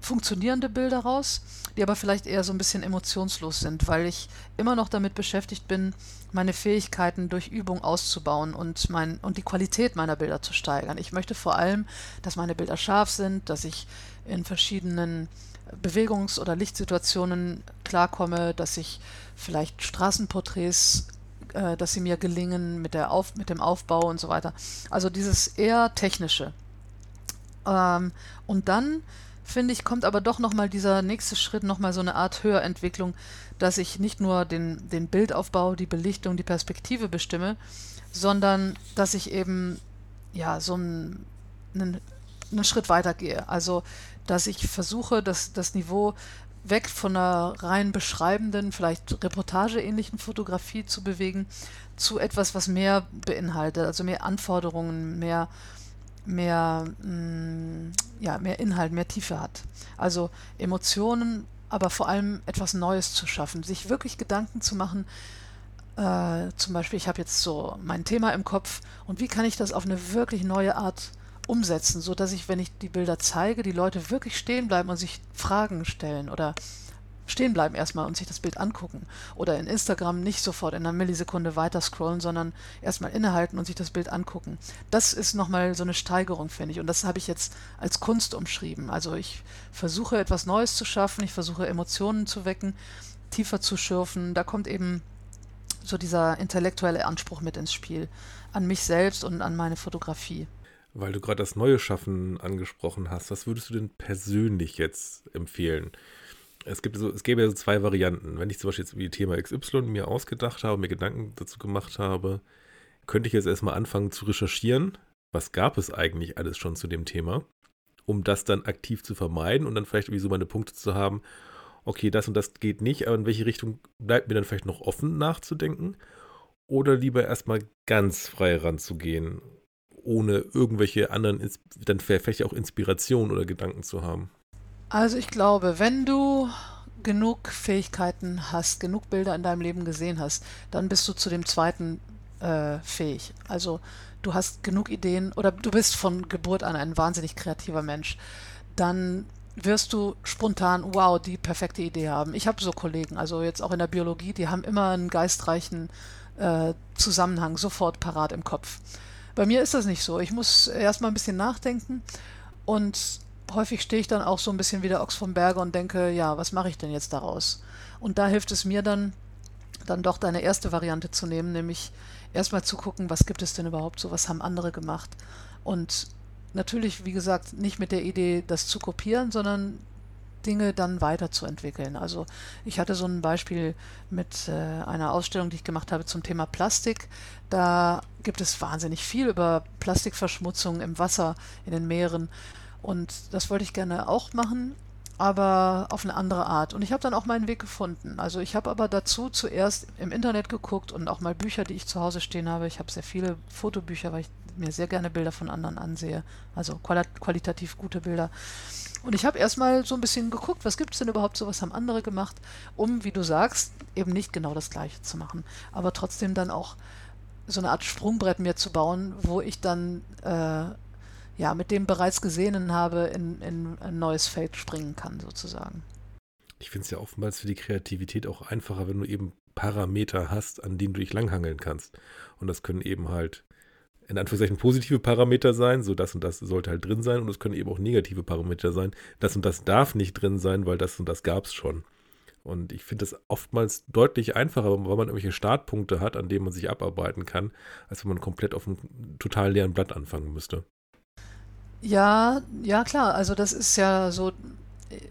funktionierende Bilder raus, die aber vielleicht eher so ein bisschen emotionslos sind, weil ich immer noch damit beschäftigt bin, meine Fähigkeiten durch Übung auszubauen und, mein, und die Qualität meiner Bilder zu steigern. Ich möchte vor allem, dass meine Bilder scharf sind, dass ich in verschiedenen Bewegungs- oder Lichtsituationen klarkomme, dass ich vielleicht Straßenporträts, äh, dass sie mir gelingen mit, der Auf, mit dem Aufbau und so weiter. Also dieses eher technische. Ähm, und dann finde ich, kommt aber doch nochmal dieser nächste Schritt, nochmal so eine Art Höherentwicklung, dass ich nicht nur den, den Bildaufbau, die Belichtung, die Perspektive bestimme, sondern dass ich eben ja so einen, einen, Schritt weiter gehe. Also dass ich versuche, dass das Niveau weg von einer rein beschreibenden, vielleicht reportageähnlichen Fotografie zu bewegen, zu etwas, was mehr beinhaltet, also mehr Anforderungen, mehr, mehr, mh, mm, ja, mehr Inhalt, mehr Tiefe hat. Also Emotionen, aber vor allem etwas Neues zu schaffen, sich wirklich Gedanken zu machen, äh, zum Beispiel, ich habe jetzt so mein Thema im Kopf und wie kann ich das auf eine wirklich neue Art umsetzen, so dass ich, wenn ich die Bilder zeige, die Leute wirklich stehen bleiben und sich Fragen stellen oder stehen bleiben erstmal und sich das Bild angucken. Oder in Instagram nicht sofort in einer Millisekunde weiter scrollen, sondern erstmal innehalten und sich das Bild angucken. Das ist nochmal so eine Steigerung, finde ich. Und das habe ich jetzt als Kunst umschrieben. Also ich versuche etwas Neues zu schaffen, ich versuche Emotionen zu wecken, tiefer zu schürfen. Da kommt eben so dieser intellektuelle Anspruch mit ins Spiel an mich selbst und an meine Fotografie. Weil du gerade das neue Schaffen angesprochen hast, was würdest du denn persönlich jetzt empfehlen? Es, gibt so, es gäbe ja so zwei Varianten. Wenn ich zum Beispiel jetzt wie Thema XY mir ausgedacht habe, mir Gedanken dazu gemacht habe, könnte ich jetzt erstmal anfangen zu recherchieren, was gab es eigentlich alles schon zu dem Thema, um das dann aktiv zu vermeiden und dann vielleicht irgendwie so meine Punkte zu haben, okay, das und das geht nicht, aber in welche Richtung bleibt mir dann vielleicht noch offen nachzudenken? Oder lieber erstmal ganz frei ranzugehen ohne irgendwelche anderen, dann vielleicht auch Inspiration oder Gedanken zu haben? Also ich glaube, wenn du genug Fähigkeiten hast, genug Bilder in deinem Leben gesehen hast, dann bist du zu dem zweiten äh, fähig. Also du hast genug Ideen oder du bist von Geburt an ein wahnsinnig kreativer Mensch. Dann wirst du spontan, wow, die perfekte Idee haben. Ich habe so Kollegen, also jetzt auch in der Biologie, die haben immer einen geistreichen äh, Zusammenhang sofort parat im Kopf. Bei mir ist das nicht so. Ich muss erstmal ein bisschen nachdenken und häufig stehe ich dann auch so ein bisschen wie der Ochs vom Berge und denke, ja, was mache ich denn jetzt daraus? Und da hilft es mir dann, dann doch deine erste Variante zu nehmen, nämlich erstmal zu gucken, was gibt es denn überhaupt so, was haben andere gemacht. Und natürlich, wie gesagt, nicht mit der Idee, das zu kopieren, sondern Dinge dann weiterzuentwickeln. Also ich hatte so ein Beispiel mit äh, einer Ausstellung, die ich gemacht habe zum Thema Plastik. Da gibt es wahnsinnig viel über Plastikverschmutzung im Wasser, in den Meeren. Und das wollte ich gerne auch machen, aber auf eine andere Art. Und ich habe dann auch meinen Weg gefunden. Also ich habe aber dazu zuerst im Internet geguckt und auch mal Bücher, die ich zu Hause stehen habe. Ich habe sehr viele Fotobücher, weil ich mir sehr gerne Bilder von anderen ansehe. Also qualitativ gute Bilder. Und ich habe erstmal so ein bisschen geguckt, was gibt es denn überhaupt so, was haben andere gemacht, um, wie du sagst, eben nicht genau das Gleiche zu machen, aber trotzdem dann auch so eine Art Sprungbrett mir zu bauen, wo ich dann äh, ja mit dem bereits Gesehenen habe in, in ein neues Feld springen kann, sozusagen. Ich finde es ja oftmals für die Kreativität auch einfacher, wenn du eben Parameter hast, an denen du dich langhangeln kannst. Und das können eben halt in Anführungszeichen positive Parameter sein, so das und das sollte halt drin sein und es können eben auch negative Parameter sein. Das und das darf nicht drin sein, weil das und das gab es schon. Und ich finde das oftmals deutlich einfacher, weil man irgendwelche Startpunkte hat, an denen man sich abarbeiten kann, als wenn man komplett auf einem total leeren Blatt anfangen müsste. Ja, ja klar, also das ist ja so,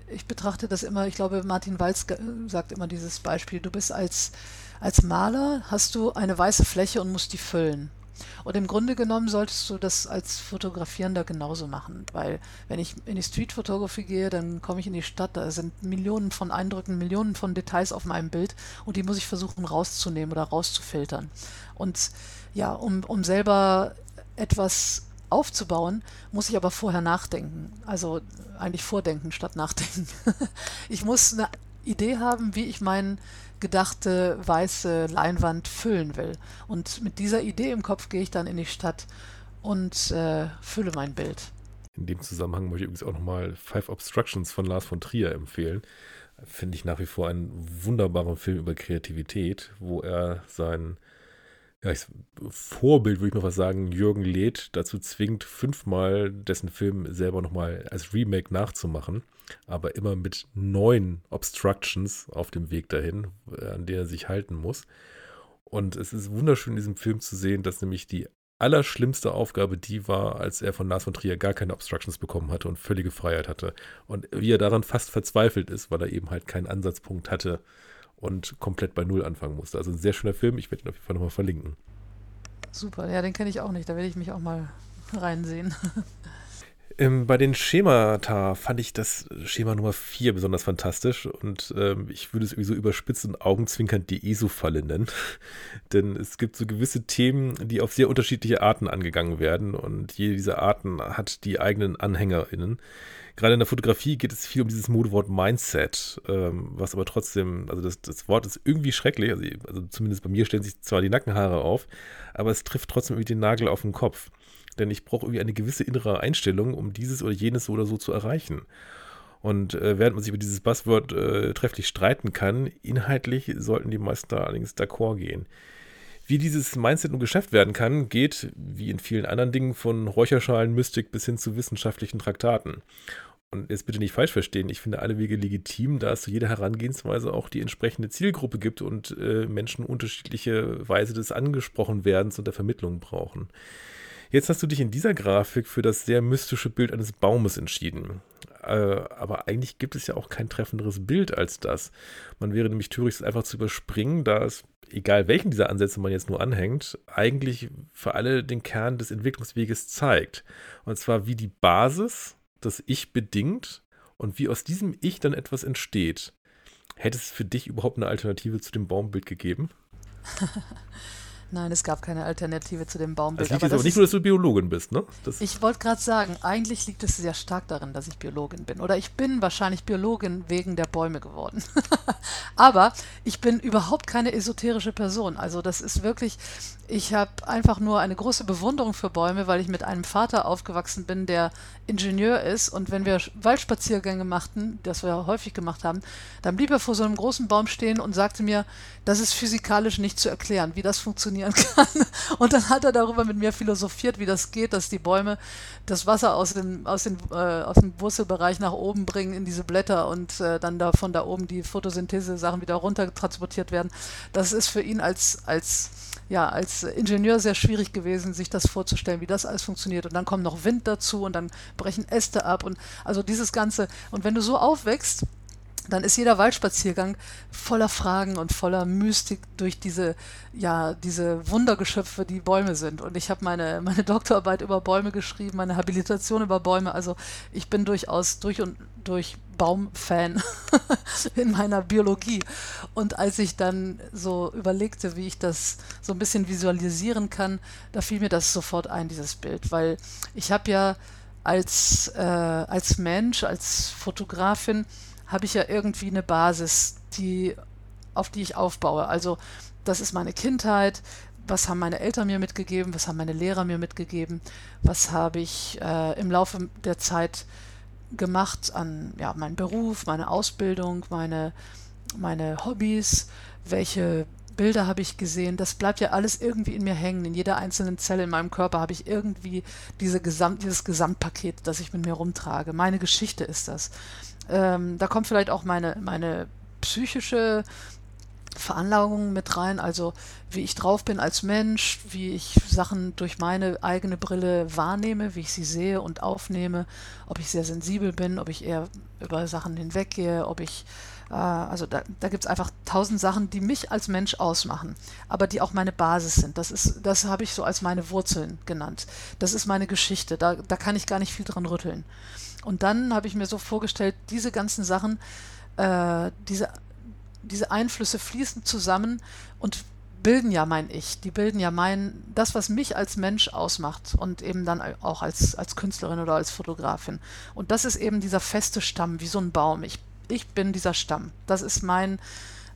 ich betrachte das immer, ich glaube, Martin Walz sagt immer dieses Beispiel, du bist als, als Maler, hast du eine weiße Fläche und musst die füllen. Und im Grunde genommen solltest du das als Fotografierender genauso machen, weil wenn ich in die Streetfotografie gehe, dann komme ich in die Stadt, da sind Millionen von Eindrücken, Millionen von Details auf meinem Bild und die muss ich versuchen rauszunehmen oder rauszufiltern. Und ja, um, um selber etwas aufzubauen, muss ich aber vorher nachdenken. Also eigentlich vordenken statt nachdenken. ich muss eine Idee haben, wie ich meine gedachte weiße Leinwand füllen will. Und mit dieser Idee im Kopf gehe ich dann in die Stadt und äh, fülle mein Bild. In dem Zusammenhang möchte ich übrigens auch nochmal Five Obstructions von Lars von Trier empfehlen. Finde ich nach wie vor einen wunderbaren Film über Kreativität, wo er sein ja, ich, Vorbild, würde ich mal was sagen, Jürgen Leth dazu zwingt, fünfmal dessen Film selber nochmal als Remake nachzumachen, aber immer mit neuen Obstructions auf dem Weg dahin, an denen er sich halten muss. Und es ist wunderschön in diesem Film zu sehen, dass nämlich die allerschlimmste Aufgabe die war, als er von Lars von Trier gar keine Obstructions bekommen hatte und völlige Freiheit hatte. Und wie er daran fast verzweifelt ist, weil er eben halt keinen Ansatzpunkt hatte und komplett bei Null anfangen musste. Also ein sehr schöner Film, ich werde ihn auf jeden Fall nochmal verlinken. Super, ja, den kenne ich auch nicht, da werde ich mich auch mal reinsehen. Ähm, bei den Schemata fand ich das Schema Nummer 4 besonders fantastisch und ähm, ich würde es sowieso überspitzt und augenzwinkernd die ESO-Falle nennen. Denn es gibt so gewisse Themen, die auf sehr unterschiedliche Arten angegangen werden und jede dieser Arten hat die eigenen AnhängerInnen. Gerade in der Fotografie geht es viel um dieses Modewort Mindset, ähm, was aber trotzdem, also das, das Wort ist irgendwie schrecklich, also, also zumindest bei mir stellen sich zwar die Nackenhaare auf, aber es trifft trotzdem irgendwie den Nagel auf den Kopf. Denn ich brauche irgendwie eine gewisse innere Einstellung, um dieses oder jenes so oder so zu erreichen. Und äh, während man sich über dieses Buzzword äh, trefflich streiten kann, inhaltlich sollten die meisten da allerdings d'accord gehen. Wie dieses Mindset nun geschafft werden kann, geht, wie in vielen anderen Dingen, von Räucherschalen, Mystik bis hin zu wissenschaftlichen Traktaten. Und jetzt bitte nicht falsch verstehen, ich finde alle Wege legitim, da es zu jeder Herangehensweise auch die entsprechende Zielgruppe gibt und äh, Menschen unterschiedliche Weise des Angesprochenwerdens und der Vermittlung brauchen. Jetzt hast du dich in dieser Grafik für das sehr mystische Bild eines Baumes entschieden. Äh, aber eigentlich gibt es ja auch kein treffenderes Bild als das. Man wäre nämlich töricht, es einfach zu überspringen, da es, egal welchen dieser Ansätze man jetzt nur anhängt, eigentlich für alle den Kern des Entwicklungsweges zeigt. Und zwar wie die Basis das Ich bedingt und wie aus diesem Ich dann etwas entsteht. Hätte es für dich überhaupt eine Alternative zu dem Baumbild gegeben? Nein, es gab keine Alternative zu dem Baumbild. Das liegt aber, aber nicht nur, dass du Biologin bist, ne? Das ich wollte gerade sagen, eigentlich liegt es sehr stark darin, dass ich Biologin bin. Oder ich bin wahrscheinlich Biologin wegen der Bäume geworden. aber ich bin überhaupt keine esoterische Person. Also das ist wirklich, ich habe einfach nur eine große Bewunderung für Bäume, weil ich mit einem Vater aufgewachsen bin, der Ingenieur ist. Und wenn wir Waldspaziergänge machten, das wir häufig gemacht haben, dann blieb er vor so einem großen Baum stehen und sagte mir, das ist physikalisch nicht zu erklären, wie das funktionieren kann. Und dann hat er darüber mit mir philosophiert, wie das geht, dass die Bäume das Wasser aus dem, aus den, äh, aus dem Wurzelbereich nach oben bringen in diese Blätter und äh, dann da von da oben die Photosynthese-Sachen wieder runter transportiert werden. Das ist für ihn als, als ja, als Ingenieur sehr schwierig gewesen, sich das vorzustellen, wie das alles funktioniert. Und dann kommt noch Wind dazu und dann brechen Äste ab und also dieses Ganze. Und wenn du so aufwächst, dann ist jeder Waldspaziergang voller Fragen und voller Mystik durch diese, ja, diese Wundergeschöpfe, die Bäume sind. Und ich habe meine, meine Doktorarbeit über Bäume geschrieben, meine Habilitation über Bäume. Also ich bin durchaus durch und durch Baumfan in meiner Biologie. Und als ich dann so überlegte, wie ich das so ein bisschen visualisieren kann, da fiel mir das sofort ein, dieses Bild. Weil ich habe ja als, äh, als Mensch, als Fotografin, habe ich ja irgendwie eine Basis, die, auf die ich aufbaue. Also das ist meine Kindheit, was haben meine Eltern mir mitgegeben, was haben meine Lehrer mir mitgegeben, was habe ich äh, im Laufe der Zeit gemacht an ja, meinen Beruf, meine Ausbildung, meine, meine Hobbys, welche Bilder habe ich gesehen. Das bleibt ja alles irgendwie in mir hängen. In jeder einzelnen Zelle in meinem Körper habe ich irgendwie diese Gesamt, dieses Gesamtpaket, das ich mit mir rumtrage. Meine Geschichte ist das. Ähm, da kommt vielleicht auch meine, meine psychische Veranlagung mit rein, also wie ich drauf bin als Mensch, wie ich Sachen durch meine eigene Brille wahrnehme, wie ich sie sehe und aufnehme, ob ich sehr sensibel bin, ob ich eher über Sachen hinweggehe, ob ich, äh, also da, da gibt es einfach tausend Sachen, die mich als Mensch ausmachen, aber die auch meine Basis sind. Das ist, das habe ich so als meine Wurzeln genannt. Das ist meine Geschichte, da, da kann ich gar nicht viel dran rütteln. Und dann habe ich mir so vorgestellt, diese ganzen Sachen, äh, diese, diese Einflüsse fließen zusammen und bilden ja mein Ich, die bilden ja mein, das, was mich als Mensch ausmacht und eben dann auch als, als Künstlerin oder als Fotografin. Und das ist eben dieser feste Stamm, wie so ein Baum. Ich, ich bin dieser Stamm. Das ist mein,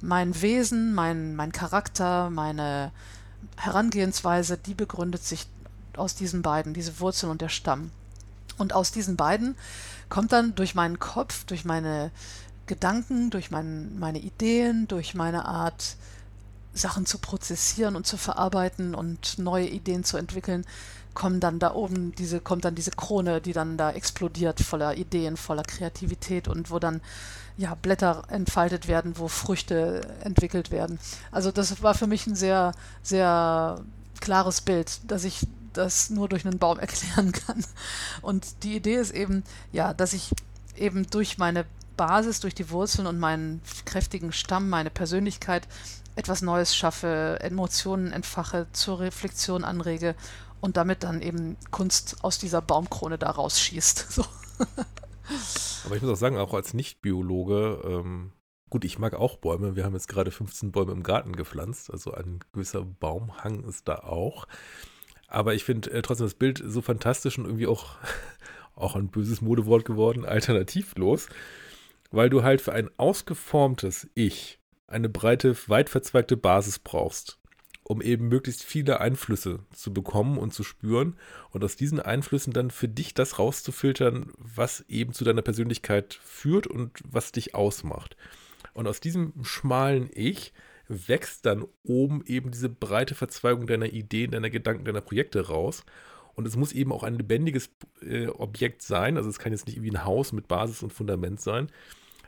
mein Wesen, mein, mein Charakter, meine Herangehensweise, die begründet sich aus diesen beiden, diese Wurzeln und der Stamm. Und aus diesen beiden kommt dann durch meinen Kopf, durch meine Gedanken, durch mein, meine Ideen, durch meine Art, Sachen zu prozessieren und zu verarbeiten und neue Ideen zu entwickeln, kommen dann da oben diese, kommt dann diese Krone, die dann da explodiert, voller Ideen, voller Kreativität und wo dann ja Blätter entfaltet werden, wo Früchte entwickelt werden. Also das war für mich ein sehr, sehr klares Bild, dass ich das nur durch einen Baum erklären kann. Und die Idee ist eben, ja, dass ich eben durch meine Basis, durch die Wurzeln und meinen kräftigen Stamm, meine Persönlichkeit etwas Neues schaffe, Emotionen entfache, zur Reflexion anrege und damit dann eben Kunst aus dieser Baumkrone da rausschießt. So. Aber ich muss auch sagen, auch als Nicht-Biologe, ähm, gut, ich mag auch Bäume. Wir haben jetzt gerade 15 Bäume im Garten gepflanzt, also ein gewisser Baumhang ist da auch. Aber ich finde äh, trotzdem das Bild so fantastisch und irgendwie auch, auch ein böses Modewort geworden, alternativlos weil du halt für ein ausgeformtes Ich eine breite, weit verzweigte Basis brauchst, um eben möglichst viele Einflüsse zu bekommen und zu spüren und aus diesen Einflüssen dann für dich das rauszufiltern, was eben zu deiner Persönlichkeit führt und was dich ausmacht. Und aus diesem schmalen Ich wächst dann oben eben diese breite Verzweigung deiner Ideen, deiner Gedanken, deiner Projekte raus. Und es muss eben auch ein lebendiges äh, Objekt sein. Also es kann jetzt nicht wie ein Haus mit Basis und Fundament sein,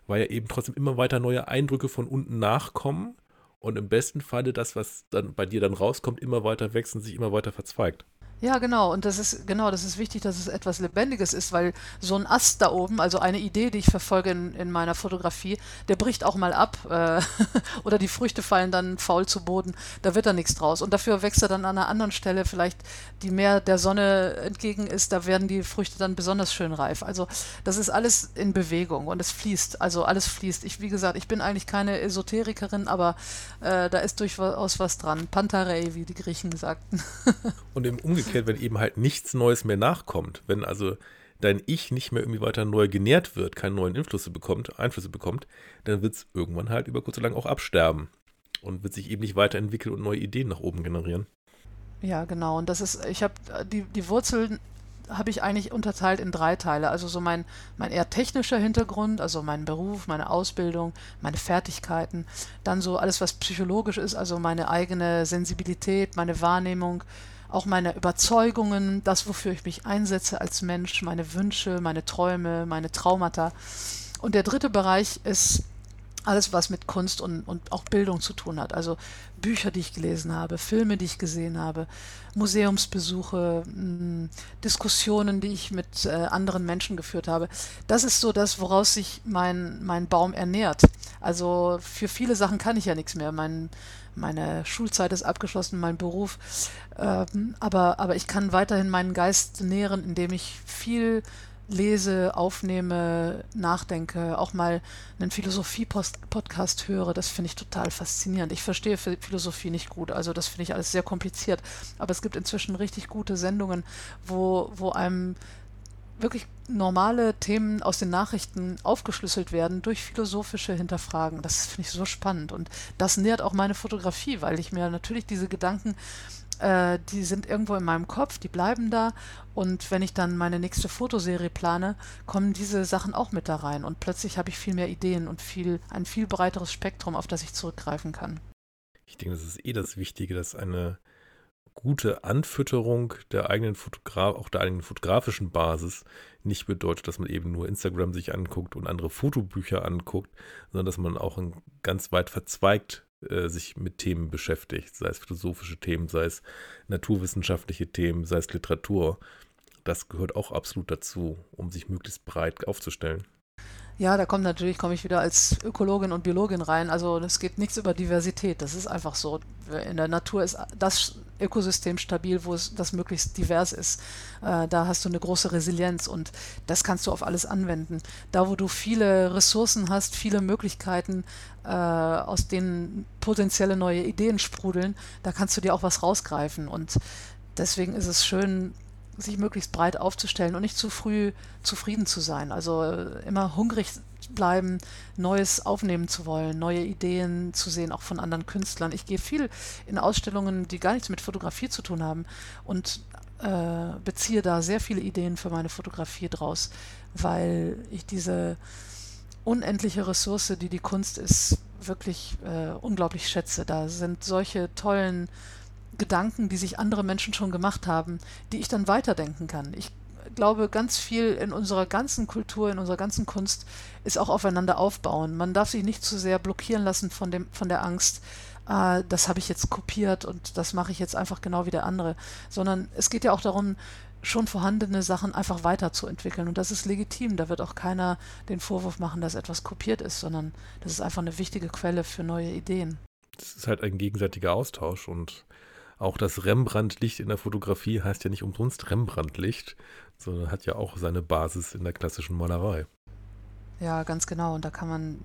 weil ja eben trotzdem immer weiter neue Eindrücke von unten nachkommen und im besten Falle das, was dann bei dir dann rauskommt, immer weiter wächst und sich immer weiter verzweigt. Ja, genau. Und das ist, genau, das ist wichtig, dass es etwas Lebendiges ist, weil so ein Ast da oben, also eine Idee, die ich verfolge in, in meiner Fotografie, der bricht auch mal ab äh, oder die Früchte fallen dann faul zu Boden. Da wird da nichts draus. Und dafür wächst er dann an einer anderen Stelle, vielleicht die mehr der Sonne entgegen ist, da werden die Früchte dann besonders schön reif. Also das ist alles in Bewegung und es fließt. Also alles fließt. Ich, wie gesagt, ich bin eigentlich keine Esoterikerin, aber äh, da ist durchaus was dran. Pantarei, wie die Griechen sagten. und im Umgekehrten umgekehrt, wenn eben halt nichts Neues mehr nachkommt, wenn also dein Ich nicht mehr irgendwie weiter neu genährt wird, keine neuen Einflüsse bekommt, Einflüsse bekommt, dann wird es irgendwann halt über kurz oder lang auch absterben und wird sich eben nicht weiterentwickeln und neue Ideen nach oben generieren. Ja, genau. Und das ist, ich habe die, die Wurzeln habe ich eigentlich unterteilt in drei Teile. Also so mein, mein eher technischer Hintergrund, also mein Beruf, meine Ausbildung, meine Fertigkeiten. Dann so alles, was psychologisch ist, also meine eigene Sensibilität, meine Wahrnehmung, auch meine Überzeugungen, das, wofür ich mich einsetze als Mensch, meine Wünsche, meine Träume, meine Traumata. Und der dritte Bereich ist alles, was mit Kunst und, und auch Bildung zu tun hat. Also Bücher, die ich gelesen habe, Filme, die ich gesehen habe, Museumsbesuche, hm, Diskussionen, die ich mit äh, anderen Menschen geführt habe. Das ist so das, woraus sich mein, mein Baum ernährt. Also für viele Sachen kann ich ja nichts mehr. Mein, meine Schulzeit ist abgeschlossen, mein Beruf. Ähm, aber, aber ich kann weiterhin meinen Geist nähren, indem ich viel lese, aufnehme, nachdenke, auch mal einen Philosophie-Podcast höre, das finde ich total faszinierend. Ich verstehe Philosophie nicht gut, also das finde ich alles sehr kompliziert. Aber es gibt inzwischen richtig gute Sendungen, wo, wo einem wirklich normale Themen aus den Nachrichten aufgeschlüsselt werden durch philosophische Hinterfragen. Das finde ich so spannend. Und das nährt auch meine Fotografie, weil ich mir natürlich diese Gedanken, äh, die sind irgendwo in meinem Kopf, die bleiben da. Und wenn ich dann meine nächste Fotoserie plane, kommen diese Sachen auch mit da rein. Und plötzlich habe ich viel mehr Ideen und viel, ein viel breiteres Spektrum, auf das ich zurückgreifen kann. Ich denke, das ist eh das Wichtige, dass eine gute Anfütterung der eigenen Fotograf, auch der eigenen fotografischen Basis nicht bedeutet, dass man eben nur Instagram sich anguckt und andere Fotobücher anguckt, sondern dass man auch ganz weit verzweigt äh, sich mit Themen beschäftigt, sei es philosophische Themen, sei es naturwissenschaftliche Themen, sei es Literatur. Das gehört auch absolut dazu, um sich möglichst breit aufzustellen. Ja, da kommt natürlich, komme ich wieder als Ökologin und Biologin rein. Also es geht nichts über Diversität. Das ist einfach so. In der Natur ist das Ökosystem stabil, wo es das möglichst divers ist. Äh, da hast du eine große Resilienz und das kannst du auf alles anwenden. Da, wo du viele Ressourcen hast, viele Möglichkeiten, äh, aus denen potenzielle neue Ideen sprudeln, da kannst du dir auch was rausgreifen. Und deswegen ist es schön, sich möglichst breit aufzustellen und nicht zu früh zufrieden zu sein. Also äh, immer hungrig bleiben, Neues aufnehmen zu wollen, neue Ideen zu sehen, auch von anderen Künstlern. Ich gehe viel in Ausstellungen, die gar nichts mit Fotografie zu tun haben und äh, beziehe da sehr viele Ideen für meine Fotografie draus, weil ich diese unendliche Ressource, die die Kunst ist, wirklich äh, unglaublich schätze. Da sind solche tollen Gedanken, die sich andere Menschen schon gemacht haben, die ich dann weiterdenken kann. Ich glaube, ganz viel in unserer ganzen Kultur, in unserer ganzen Kunst ist auch aufeinander aufbauen. Man darf sich nicht zu sehr blockieren lassen von, dem, von der Angst, äh, das habe ich jetzt kopiert und das mache ich jetzt einfach genau wie der andere, sondern es geht ja auch darum, schon vorhandene Sachen einfach weiterzuentwickeln. Und das ist legitim. Da wird auch keiner den Vorwurf machen, dass etwas kopiert ist, sondern das ist einfach eine wichtige Quelle für neue Ideen. Das ist halt ein gegenseitiger Austausch und auch das Rembrandt-Licht in der Fotografie heißt ja nicht umsonst Rembrandt-Licht, sondern hat ja auch seine Basis in der klassischen Malerei. Ja, ganz genau. Und da kann man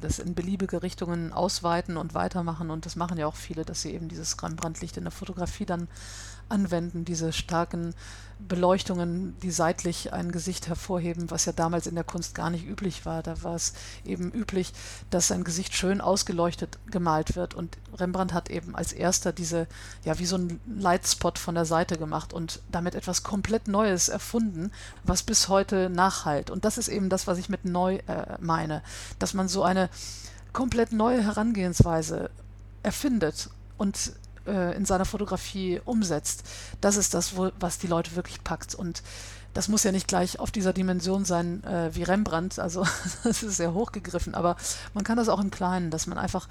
das in beliebige Richtungen ausweiten und weitermachen. Und das machen ja auch viele, dass sie eben dieses Rembrandt-Licht in der Fotografie dann anwenden, diese starken Beleuchtungen, die seitlich ein Gesicht hervorheben, was ja damals in der Kunst gar nicht üblich war. Da war es eben üblich, dass ein Gesicht schön ausgeleuchtet gemalt wird. Und Rembrandt hat eben als erster diese, ja, wie so ein Lightspot von der Seite gemacht und damit etwas komplett Neues erfunden, was bis heute nachhalt. Und das ist eben das, was ich mit neu äh, meine, dass man so eine komplett neue Herangehensweise erfindet und äh, in seiner Fotografie umsetzt. Das ist das, wo, was die Leute wirklich packt. Und das muss ja nicht gleich auf dieser Dimension sein äh, wie Rembrandt, also das ist sehr hochgegriffen, aber man kann das auch im Kleinen, dass man einfach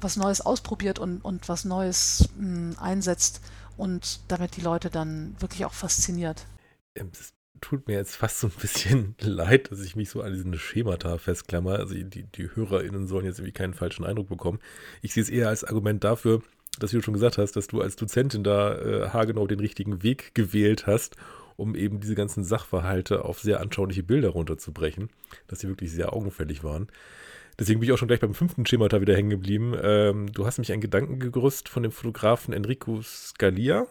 was Neues ausprobiert und, und was Neues mh, hm, einsetzt und damit die Leute dann wirklich auch fasziniert. Das tut mir jetzt fast so ein bisschen leid, dass ich mich so an diesen Schemata festklammer. Also die, die HörerInnen sollen jetzt irgendwie keinen falschen Eindruck bekommen. Ich sehe es eher als Argument dafür, dass, wie du schon gesagt hast, dass du als Dozentin da äh, haargenau den richtigen Weg gewählt hast, um eben diese ganzen Sachverhalte auf sehr anschauliche Bilder runterzubrechen, dass sie wirklich sehr augenfällig waren. Deswegen bin ich auch schon gleich beim fünften Schemata wieder hängen geblieben. Ähm, du hast mich ein Gedankengerüst von dem Fotografen Enrico Scalia,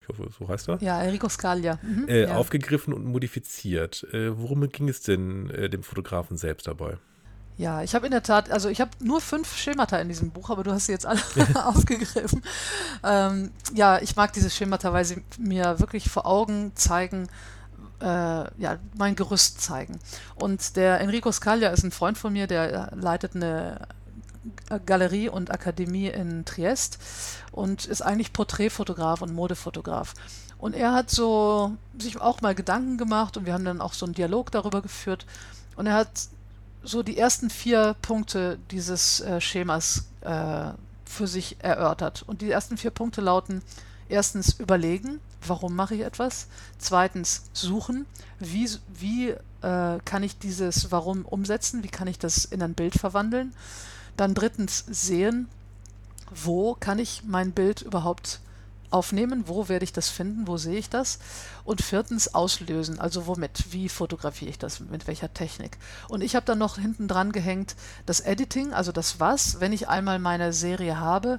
ich hoffe, so heißt er. Ja, Enrico Scalia. Mhm, äh, ja. Aufgegriffen und modifiziert. Äh, worum ging es denn äh, dem Fotografen selbst dabei? Ja, ich habe in der Tat, also ich habe nur fünf Schemata in diesem Buch, aber du hast sie jetzt alle aufgegriffen. Ähm, ja, ich mag diese Schemata, weil sie mir wirklich vor Augen zeigen, äh, ja, mein Gerüst zeigen. Und der Enrico Scalia ist ein Freund von mir, der leitet eine Galerie und Akademie in Triest und ist eigentlich Porträtfotograf und Modefotograf. Und er hat so sich auch mal Gedanken gemacht und wir haben dann auch so einen Dialog darüber geführt. Und er hat so die ersten vier Punkte dieses äh, Schemas äh, für sich erörtert. Und die ersten vier Punkte lauten, erstens überlegen, warum mache ich etwas? Zweitens suchen, wie, wie äh, kann ich dieses Warum umsetzen? Wie kann ich das in ein Bild verwandeln? Dann drittens sehen, wo kann ich mein Bild überhaupt aufnehmen, wo werde ich das finden, wo sehe ich das? Und viertens auslösen, also womit, wie fotografiere ich das, mit welcher Technik. Und ich habe dann noch hinten dran gehängt das Editing, also das was, wenn ich einmal meine Serie habe,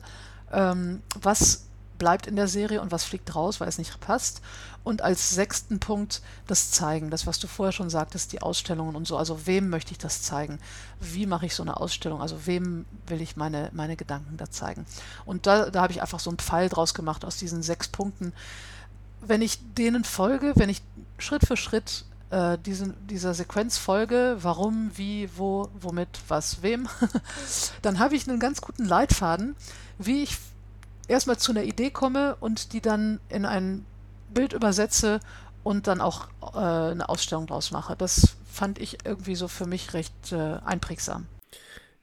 ähm, was bleibt in der Serie und was fliegt raus, weil es nicht passt. Und als sechsten Punkt das Zeigen, das, was du vorher schon sagtest, die Ausstellungen und so. Also wem möchte ich das zeigen? Wie mache ich so eine Ausstellung? Also wem will ich meine, meine Gedanken da zeigen? Und da, da habe ich einfach so einen Pfeil draus gemacht aus diesen sechs Punkten. Wenn ich denen folge, wenn ich Schritt für Schritt äh, diesen, dieser Sequenz folge, warum, wie, wo, womit, was, wem, dann habe ich einen ganz guten Leitfaden, wie ich erstmal zu einer Idee komme und die dann in ein Bild übersetze und dann auch äh, eine Ausstellung draus mache. Das fand ich irgendwie so für mich recht äh, einprägsam.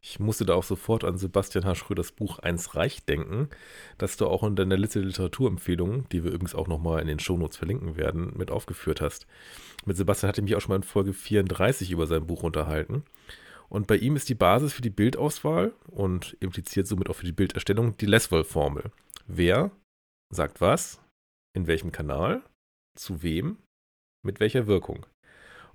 Ich musste da auch sofort an Sebastian H. Schröders Buch Eins Reich denken, das du auch in deiner Liste Literaturempfehlungen, die wir übrigens auch nochmal in den Shownotes verlinken werden, mit aufgeführt hast. Mit Sebastian hatte ich mich auch schon mal in Folge 34 über sein Buch unterhalten. Und bei ihm ist die Basis für die Bildauswahl und impliziert somit auch für die Bilderstellung die Leswell-Formel. Wer sagt was, in welchem Kanal, zu wem, mit welcher Wirkung.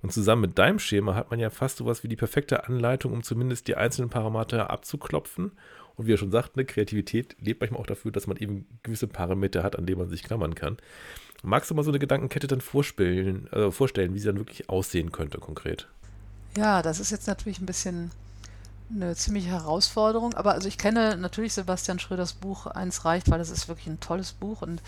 Und zusammen mit deinem Schema hat man ja fast sowas wie die perfekte Anleitung, um zumindest die einzelnen Parameter abzuklopfen. Und wie er schon sagt, eine Kreativität lebt manchmal auch dafür, dass man eben gewisse Parameter hat, an denen man sich klammern kann. Magst du mal so eine Gedankenkette dann vorstellen, äh, vorstellen wie sie dann wirklich aussehen könnte konkret? Ja, das ist jetzt natürlich ein bisschen eine ziemliche Herausforderung. Aber also ich kenne natürlich Sebastian Schröders Buch Eins reicht, weil das ist wirklich ein tolles Buch und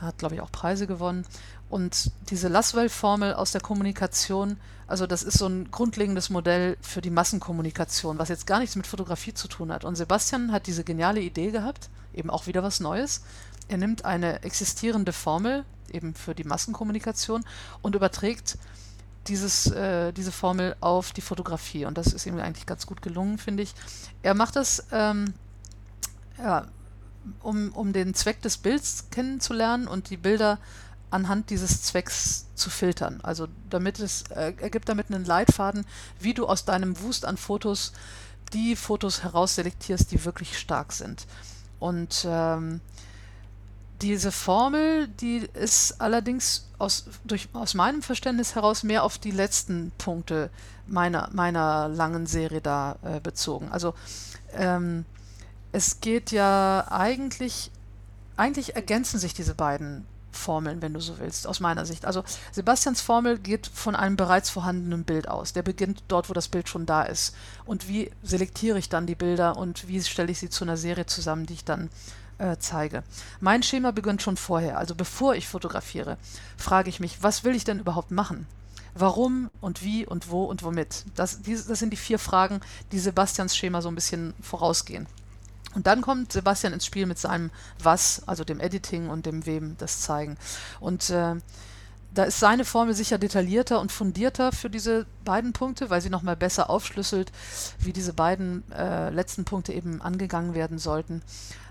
hat, glaube ich, auch Preise gewonnen. Und diese Lasswell-Formel aus der Kommunikation, also das ist so ein grundlegendes Modell für die Massenkommunikation, was jetzt gar nichts mit Fotografie zu tun hat. Und Sebastian hat diese geniale Idee gehabt, eben auch wieder was Neues. Er nimmt eine existierende Formel, eben für die Massenkommunikation, und überträgt dieses, äh, diese Formel auf die Fotografie. Und das ist ihm eigentlich ganz gut gelungen, finde ich. Er macht das, ähm, ja, um, um den Zweck des Bilds kennenzulernen und die Bilder anhand dieses Zwecks zu filtern. Also damit es, äh, er gibt damit einen Leitfaden, wie du aus deinem Wust an Fotos die Fotos herausselektierst, die wirklich stark sind. Und ähm, diese Formel, die ist allerdings aus, durch, aus meinem Verständnis heraus mehr auf die letzten Punkte meiner, meiner langen Serie da äh, bezogen. Also ähm, es geht ja eigentlich, eigentlich ergänzen sich diese beiden Formeln, wenn du so willst, aus meiner Sicht. Also Sebastians Formel geht von einem bereits vorhandenen Bild aus. Der beginnt dort, wo das Bild schon da ist. Und wie selektiere ich dann die Bilder und wie stelle ich sie zu einer Serie zusammen, die ich dann äh, zeige. Mein Schema beginnt schon vorher, also bevor ich fotografiere, frage ich mich, was will ich denn überhaupt machen? Warum und wie und wo und womit? Das, die, das sind die vier Fragen, die Sebastians Schema so ein bisschen vorausgehen. Und dann kommt Sebastian ins Spiel mit seinem Was, also dem Editing und dem Wem, das Zeigen. Und äh, da ist seine Formel sicher detaillierter und fundierter für diese beiden Punkte, weil sie nochmal besser aufschlüsselt, wie diese beiden äh, letzten Punkte eben angegangen werden sollten.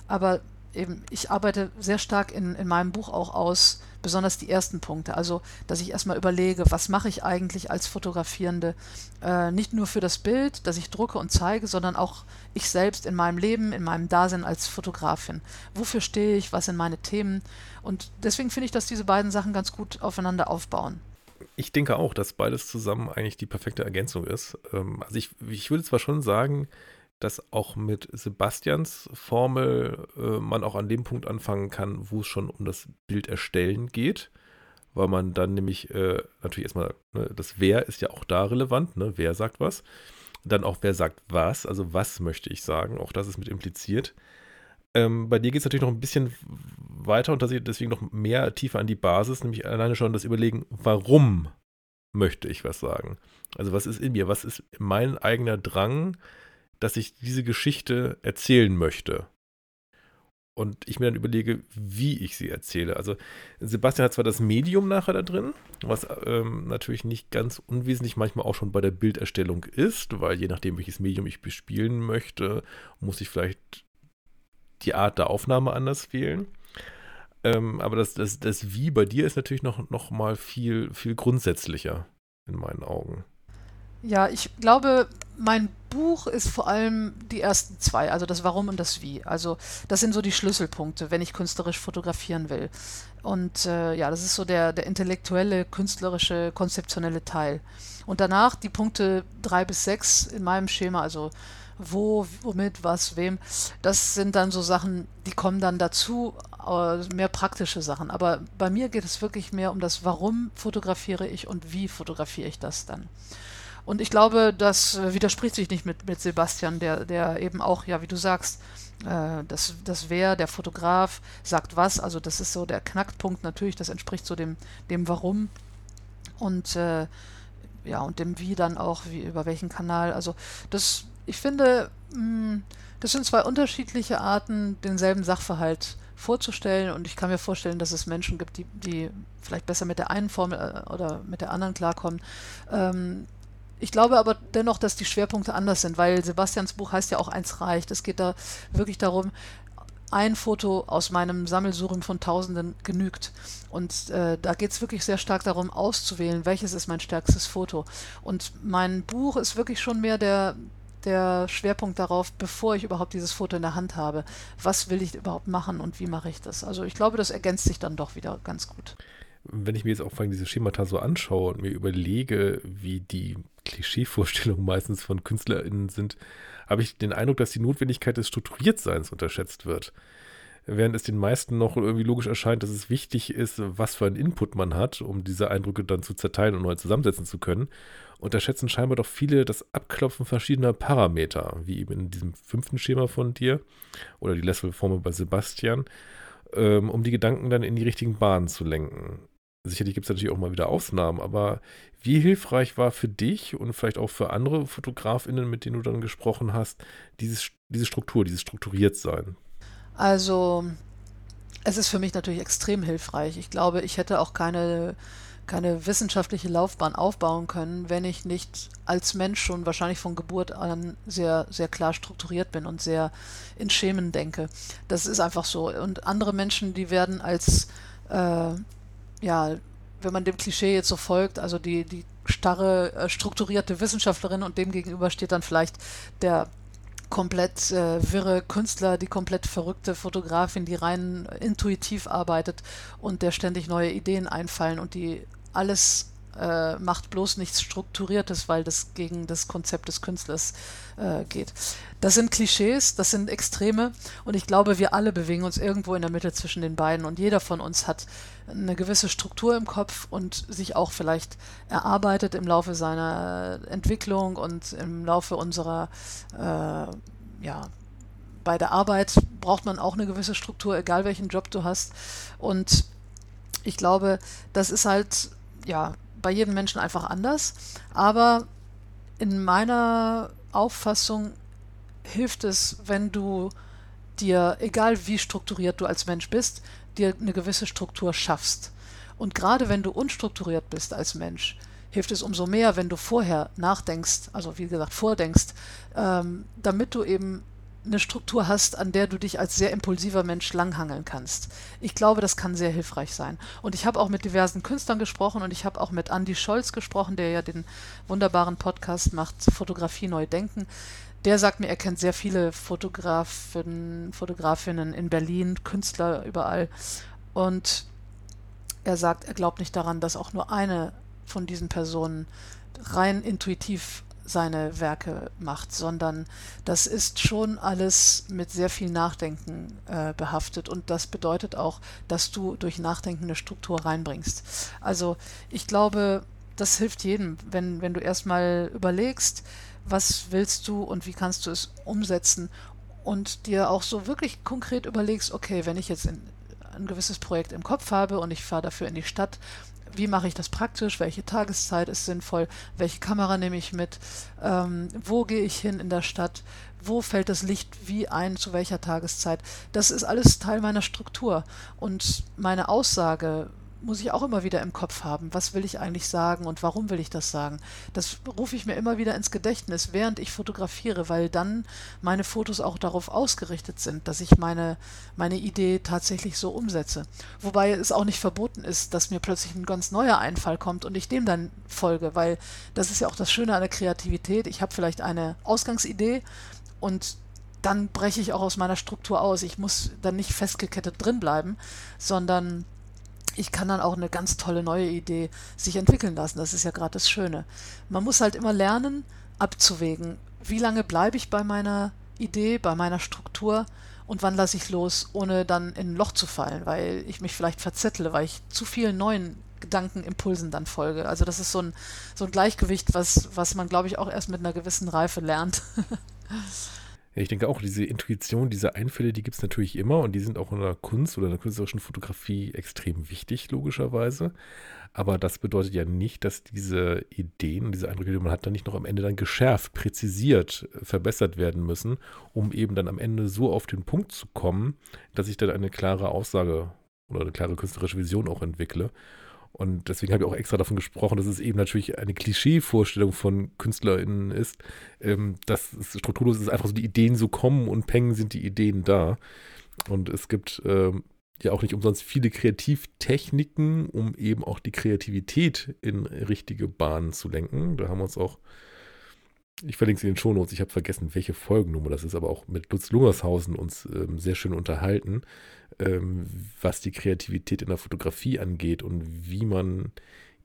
Aber eben, ich arbeite sehr stark in, in meinem Buch auch aus, besonders die ersten Punkte. Also, dass ich erstmal überlege, was mache ich eigentlich als Fotografierende, äh, nicht nur für das Bild, das ich drucke und zeige, sondern auch ich selbst in meinem Leben, in meinem Dasein als Fotografin. Wofür stehe ich, was sind meine Themen? Und deswegen finde ich, dass diese beiden Sachen ganz gut aufeinander aufbauen. Ich denke auch, dass beides zusammen eigentlich die perfekte Ergänzung ist. Ähm, also ich, ich würde zwar schon sagen, dass auch mit Sebastians Formel äh, man auch an dem Punkt anfangen kann, wo es schon um das Bild erstellen geht, weil man dann nämlich äh, natürlich erstmal, ne, das Wer ist ja auch da relevant, ne, wer sagt was, dann auch wer sagt was, also was möchte ich sagen, auch das ist mit impliziert. Ähm, bei dir geht es natürlich noch ein bisschen weiter und deswegen noch mehr tiefer an die Basis, nämlich alleine schon das Überlegen, warum möchte ich was sagen? Also was ist in mir? Was ist mein eigener Drang? Dass ich diese Geschichte erzählen möchte. Und ich mir dann überlege, wie ich sie erzähle. Also Sebastian hat zwar das Medium nachher da drin, was ähm, natürlich nicht ganz unwesentlich manchmal auch schon bei der Bilderstellung ist, weil je nachdem, welches Medium ich bespielen möchte, muss ich vielleicht die Art der Aufnahme anders wählen. Ähm, aber das, das, das Wie bei dir ist natürlich noch, noch mal viel, viel grundsätzlicher in meinen Augen. Ja, ich glaube, mein Buch ist vor allem die ersten zwei, also das Warum und das Wie. Also das sind so die Schlüsselpunkte, wenn ich künstlerisch fotografieren will. Und äh, ja, das ist so der, der intellektuelle, künstlerische, konzeptionelle Teil. Und danach die Punkte drei bis sechs in meinem Schema, also wo, womit, was, wem, das sind dann so Sachen, die kommen dann dazu, äh, mehr praktische Sachen. Aber bei mir geht es wirklich mehr um das Warum fotografiere ich und wie fotografiere ich das dann. Und ich glaube, das äh, widerspricht sich nicht mit, mit Sebastian, der, der eben auch, ja, wie du sagst, äh, das, das Wer, der Fotograf, sagt was. Also das ist so der Knackpunkt natürlich, das entspricht so dem, dem Warum. Und äh, ja, und dem Wie dann auch, wie, über welchen Kanal. Also das, ich finde, mh, hm, das sind zwei unterschiedliche Arten, denselben Sachverhalt vorzustellen. Und ich kann mir vorstellen, dass es Menschen gibt, die, die vielleicht besser mit der einen Formel äh, oder mit der anderen klarkommen. Ähm, ich glaube aber dennoch, dass die Schwerpunkte anders sind, weil Sebastians Buch heißt ja auch Eins reicht. Es geht da wirklich darum, ein Foto aus meinem Sammelsurium von Tausenden genügt. Und äh, da geht es wirklich sehr stark darum, auszuwählen, welches ist mein stärkstes Foto. Und mein Buch ist wirklich schon mehr der, der Schwerpunkt darauf, bevor ich überhaupt dieses Foto in der Hand habe. Was will ich überhaupt machen und wie mache ich das? Also ich glaube, das ergänzt sich dann doch wieder ganz gut. Wenn ich mir jetzt auch vor allem diese Schemata so anschaue und mir überlege, wie die Klischeevorstellungen meistens von KünstlerInnen sind, habe ich den Eindruck, dass die Notwendigkeit des Strukturiertseins unterschätzt wird. Während es den meisten noch irgendwie logisch erscheint, dass es wichtig ist, was für einen Input man hat, um diese Eindrücke dann zu zerteilen und neu zusammensetzen zu können, unterschätzen scheinbar doch viele das Abklopfen verschiedener Parameter, wie eben in diesem fünften Schema von dir oder die Level-Formel bei Sebastian, ähm, um die Gedanken dann in die richtigen Bahnen zu lenken. Sicherlich gibt es natürlich auch mal wieder Ausnahmen, aber wie hilfreich war für dich und vielleicht auch für andere FotografInnen, mit denen du dann gesprochen hast, dieses, diese Struktur, dieses Strukturiertsein? Also, es ist für mich natürlich extrem hilfreich. Ich glaube, ich hätte auch keine, keine wissenschaftliche Laufbahn aufbauen können, wenn ich nicht als Mensch schon wahrscheinlich von Geburt an sehr, sehr klar strukturiert bin und sehr in Schemen denke. Das ist einfach so. Und andere Menschen, die werden als äh, ja, wenn man dem Klischee jetzt so folgt, also die, die starre, äh, strukturierte Wissenschaftlerin und dem gegenüber steht dann vielleicht der komplett äh, wirre Künstler, die komplett verrückte Fotografin, die rein intuitiv arbeitet und der ständig neue Ideen einfallen und die alles äh, macht bloß nichts Strukturiertes, weil das gegen das Konzept des Künstlers äh, geht. Das sind Klischees, das sind Extreme und ich glaube, wir alle bewegen uns irgendwo in der Mitte zwischen den beiden und jeder von uns hat eine gewisse Struktur im Kopf und sich auch vielleicht erarbeitet im Laufe seiner Entwicklung und im Laufe unserer, äh, ja, bei der Arbeit braucht man auch eine gewisse Struktur, egal welchen Job du hast. Und ich glaube, das ist halt, ja, bei jedem Menschen einfach anders. Aber in meiner Auffassung hilft es, wenn du dir, egal wie strukturiert du als Mensch bist, dir eine gewisse Struktur schaffst. Und gerade wenn du unstrukturiert bist als Mensch, hilft es umso mehr, wenn du vorher nachdenkst, also wie gesagt vordenkst, ähm, damit du eben eine Struktur hast, an der du dich als sehr impulsiver Mensch langhangeln kannst. Ich glaube, das kann sehr hilfreich sein. Und ich habe auch mit diversen Künstlern gesprochen und ich habe auch mit Andy Scholz gesprochen, der ja den wunderbaren Podcast macht, Fotografie neu denken. Der sagt mir, er kennt sehr viele Fotografen, Fotografinnen in Berlin, Künstler überall. Und er sagt, er glaubt nicht daran, dass auch nur eine von diesen Personen rein intuitiv seine Werke macht, sondern das ist schon alles mit sehr viel Nachdenken äh, behaftet und das bedeutet auch, dass du durch Nachdenken eine Struktur reinbringst. Also ich glaube, das hilft jedem, wenn, wenn du erstmal überlegst, was willst du und wie kannst du es umsetzen und dir auch so wirklich konkret überlegst, okay, wenn ich jetzt ein, ein gewisses Projekt im Kopf habe und ich fahre dafür in die Stadt wie mache ich das praktisch, welche Tageszeit ist sinnvoll, welche Kamera nehme ich mit, ähm, wo gehe ich hin in der Stadt, wo fällt das Licht wie ein, zu welcher Tageszeit. Das ist alles Teil meiner Struktur. Und meine Aussage, muss ich auch immer wieder im Kopf haben. Was will ich eigentlich sagen und warum will ich das sagen? Das rufe ich mir immer wieder ins Gedächtnis, während ich fotografiere, weil dann meine Fotos auch darauf ausgerichtet sind, dass ich meine, meine Idee tatsächlich so umsetze. Wobei es auch nicht verboten ist, dass mir plötzlich ein ganz neuer Einfall kommt und ich dem dann folge, weil das ist ja auch das Schöne an der Kreativität. Ich habe vielleicht eine Ausgangsidee und dann breche ich auch aus meiner Struktur aus. Ich muss dann nicht festgekettet drin bleiben, sondern ich kann dann auch eine ganz tolle neue Idee sich entwickeln lassen. Das ist ja gerade das Schöne. Man muss halt immer lernen, abzuwägen, wie lange bleibe ich bei meiner Idee, bei meiner Struktur und wann lasse ich los, ohne dann in ein Loch zu fallen, weil ich mich vielleicht verzettle, weil ich zu vielen neuen Gedankenimpulsen dann folge. Also das ist so ein, so ein Gleichgewicht, was, was man, glaube ich, auch erst mit einer gewissen Reife lernt. Ja, ich denke auch, diese Intuition, diese Einfälle, die gibt es natürlich immer und die sind auch in der Kunst oder in der künstlerischen Fotografie extrem wichtig, logischerweise. Aber das bedeutet ja nicht, dass diese Ideen, diese Eindrücke, die man hat, dann nicht noch am Ende dann geschärft, präzisiert, verbessert werden müssen, um eben dann am Ende so auf den Punkt zu kommen, dass ich dann eine klare Aussage oder eine klare künstlerische Vision auch entwickle. Und deswegen habe ich auch extra davon gesprochen, dass es eben natürlich eine Klischee-Vorstellung von KünstlerInnen ist, ähm, dass es strukturlos ist, einfach so die Ideen so kommen und peng sind die Ideen da. Und es gibt ähm, ja auch nicht umsonst viele Kreativtechniken, um eben auch die Kreativität in richtige Bahnen zu lenken. Da haben wir uns auch, ich verlinke es in den Shownotes, ich habe vergessen, welche Folgennummer das ist, aber auch mit Lutz Lungershausen uns ähm, sehr schön unterhalten, ähm, was die Kreativität in der Fotografie angeht und wie man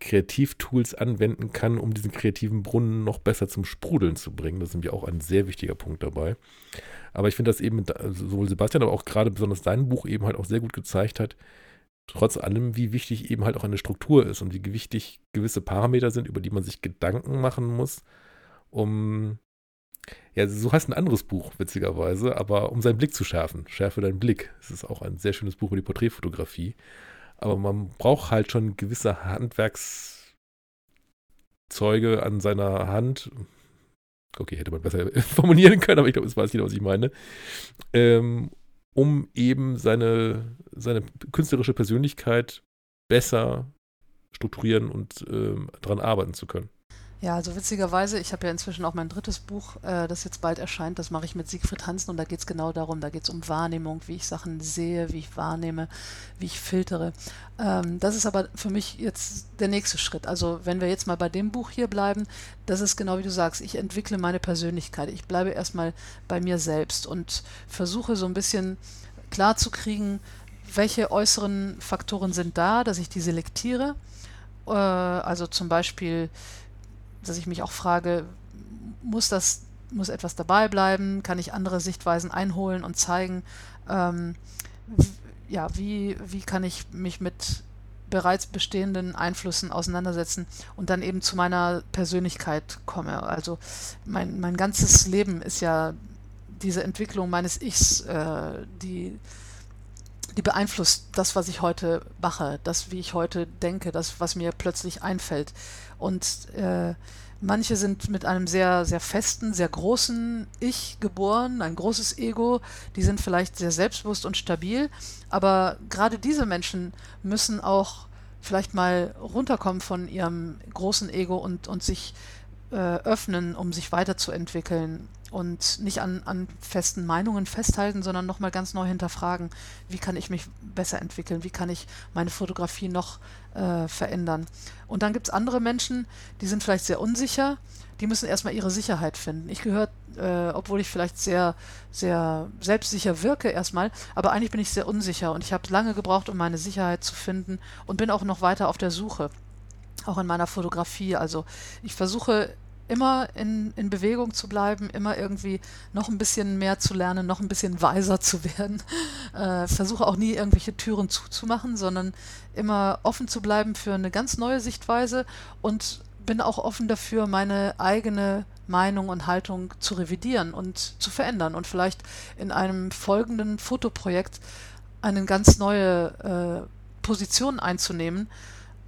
Kreativtools anwenden kann, um diesen kreativen Brunnen noch besser zum Sprudeln zu bringen. Das ist nämlich auch ein sehr wichtiger Punkt dabei. Aber ich finde, dass eben also sowohl Sebastian, aber auch gerade besonders dein Buch eben halt auch sehr gut gezeigt hat, trotz allem, wie wichtig eben halt auch eine Struktur ist und wie wichtig gewisse Parameter sind, über die man sich Gedanken machen muss, um, ja, so heißt ein anderes Buch, witzigerweise, aber um seinen Blick zu schärfen. Schärfe deinen Blick. Es ist auch ein sehr schönes Buch über die Porträtfotografie. Aber man braucht halt schon gewisse Handwerkszeuge an seiner Hand. Okay, hätte man besser formulieren können, aber ich glaube, es weiß jeder, was ich meine. Ähm, um eben seine, seine künstlerische Persönlichkeit besser strukturieren und ähm, daran arbeiten zu können. Ja, also witzigerweise, ich habe ja inzwischen auch mein drittes Buch, äh, das jetzt bald erscheint, das mache ich mit Siegfried Hansen und da geht es genau darum, da geht es um Wahrnehmung, wie ich Sachen sehe, wie ich wahrnehme, wie ich filtere. Ähm, das ist aber für mich jetzt der nächste Schritt. Also wenn wir jetzt mal bei dem Buch hier bleiben, das ist genau wie du sagst, ich entwickle meine Persönlichkeit. Ich bleibe erstmal bei mir selbst und versuche so ein bisschen klarzukriegen, welche äußeren Faktoren sind da, dass ich die selektiere. Äh, also zum Beispiel dass ich mich auch frage, muss das, muss etwas dabei bleiben? Kann ich andere Sichtweisen einholen und zeigen? Ähm, ja, wie, wie kann ich mich mit bereits bestehenden Einflüssen auseinandersetzen und dann eben zu meiner Persönlichkeit komme. Also mein, mein ganzes Leben ist ja diese Entwicklung meines Ichs, äh, die, die beeinflusst das, was ich heute mache, das, wie ich heute denke, das, was mir plötzlich einfällt. Und äh, manche sind mit einem sehr, sehr festen, sehr großen Ich geboren, ein großes Ego, die sind vielleicht sehr selbstbewusst und stabil, aber gerade diese Menschen müssen auch vielleicht mal runterkommen von ihrem großen Ego und, und sich äh, öffnen, um sich weiterzuentwickeln und nicht an, an festen Meinungen festhalten, sondern nochmal ganz neu hinterfragen, wie kann ich mich besser entwickeln, wie kann ich meine Fotografie noch äh, verändern. Und dann gibt es andere Menschen, die sind vielleicht sehr unsicher, die müssen erstmal ihre Sicherheit finden. Ich gehöre, äh, obwohl ich vielleicht sehr, sehr selbstsicher wirke erstmal, aber eigentlich bin ich sehr unsicher und ich habe lange gebraucht, um meine Sicherheit zu finden und bin auch noch weiter auf der Suche auch in meiner Fotografie. Also ich versuche immer in, in Bewegung zu bleiben, immer irgendwie noch ein bisschen mehr zu lernen, noch ein bisschen weiser zu werden. Äh, versuche auch nie irgendwelche Türen zuzumachen, sondern immer offen zu bleiben für eine ganz neue Sichtweise und bin auch offen dafür, meine eigene Meinung und Haltung zu revidieren und zu verändern und vielleicht in einem folgenden Fotoprojekt eine ganz neue äh, Position einzunehmen,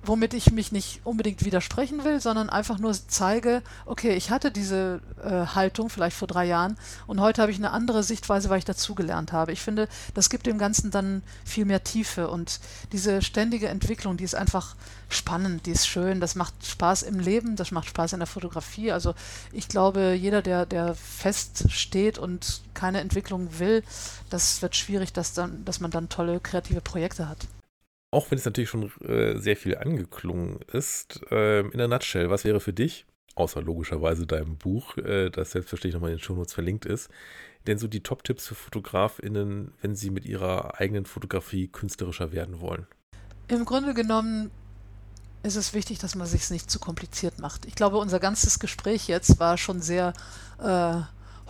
womit ich mich nicht unbedingt widersprechen will, sondern einfach nur zeige, okay, ich hatte diese äh, Haltung vielleicht vor drei Jahren und heute habe ich eine andere Sichtweise, weil ich dazugelernt habe. Ich finde, das gibt dem Ganzen dann viel mehr Tiefe und diese ständige Entwicklung, die ist einfach spannend, die ist schön, das macht Spaß im Leben, das macht Spaß in der Fotografie. Also ich glaube, jeder, der, der fest steht und keine Entwicklung will, das wird schwierig, dass, dann, dass man dann tolle kreative Projekte hat auch wenn es natürlich schon äh, sehr viel angeklungen ist, äh, in der Nutshell, was wäre für dich, außer logischerweise deinem Buch, äh, das selbstverständlich nochmal in den Shownotes verlinkt ist, denn so die Top-Tipps für FotografInnen, wenn sie mit ihrer eigenen Fotografie künstlerischer werden wollen? Im Grunde genommen ist es wichtig, dass man sich nicht zu kompliziert macht. Ich glaube, unser ganzes Gespräch jetzt war schon sehr äh,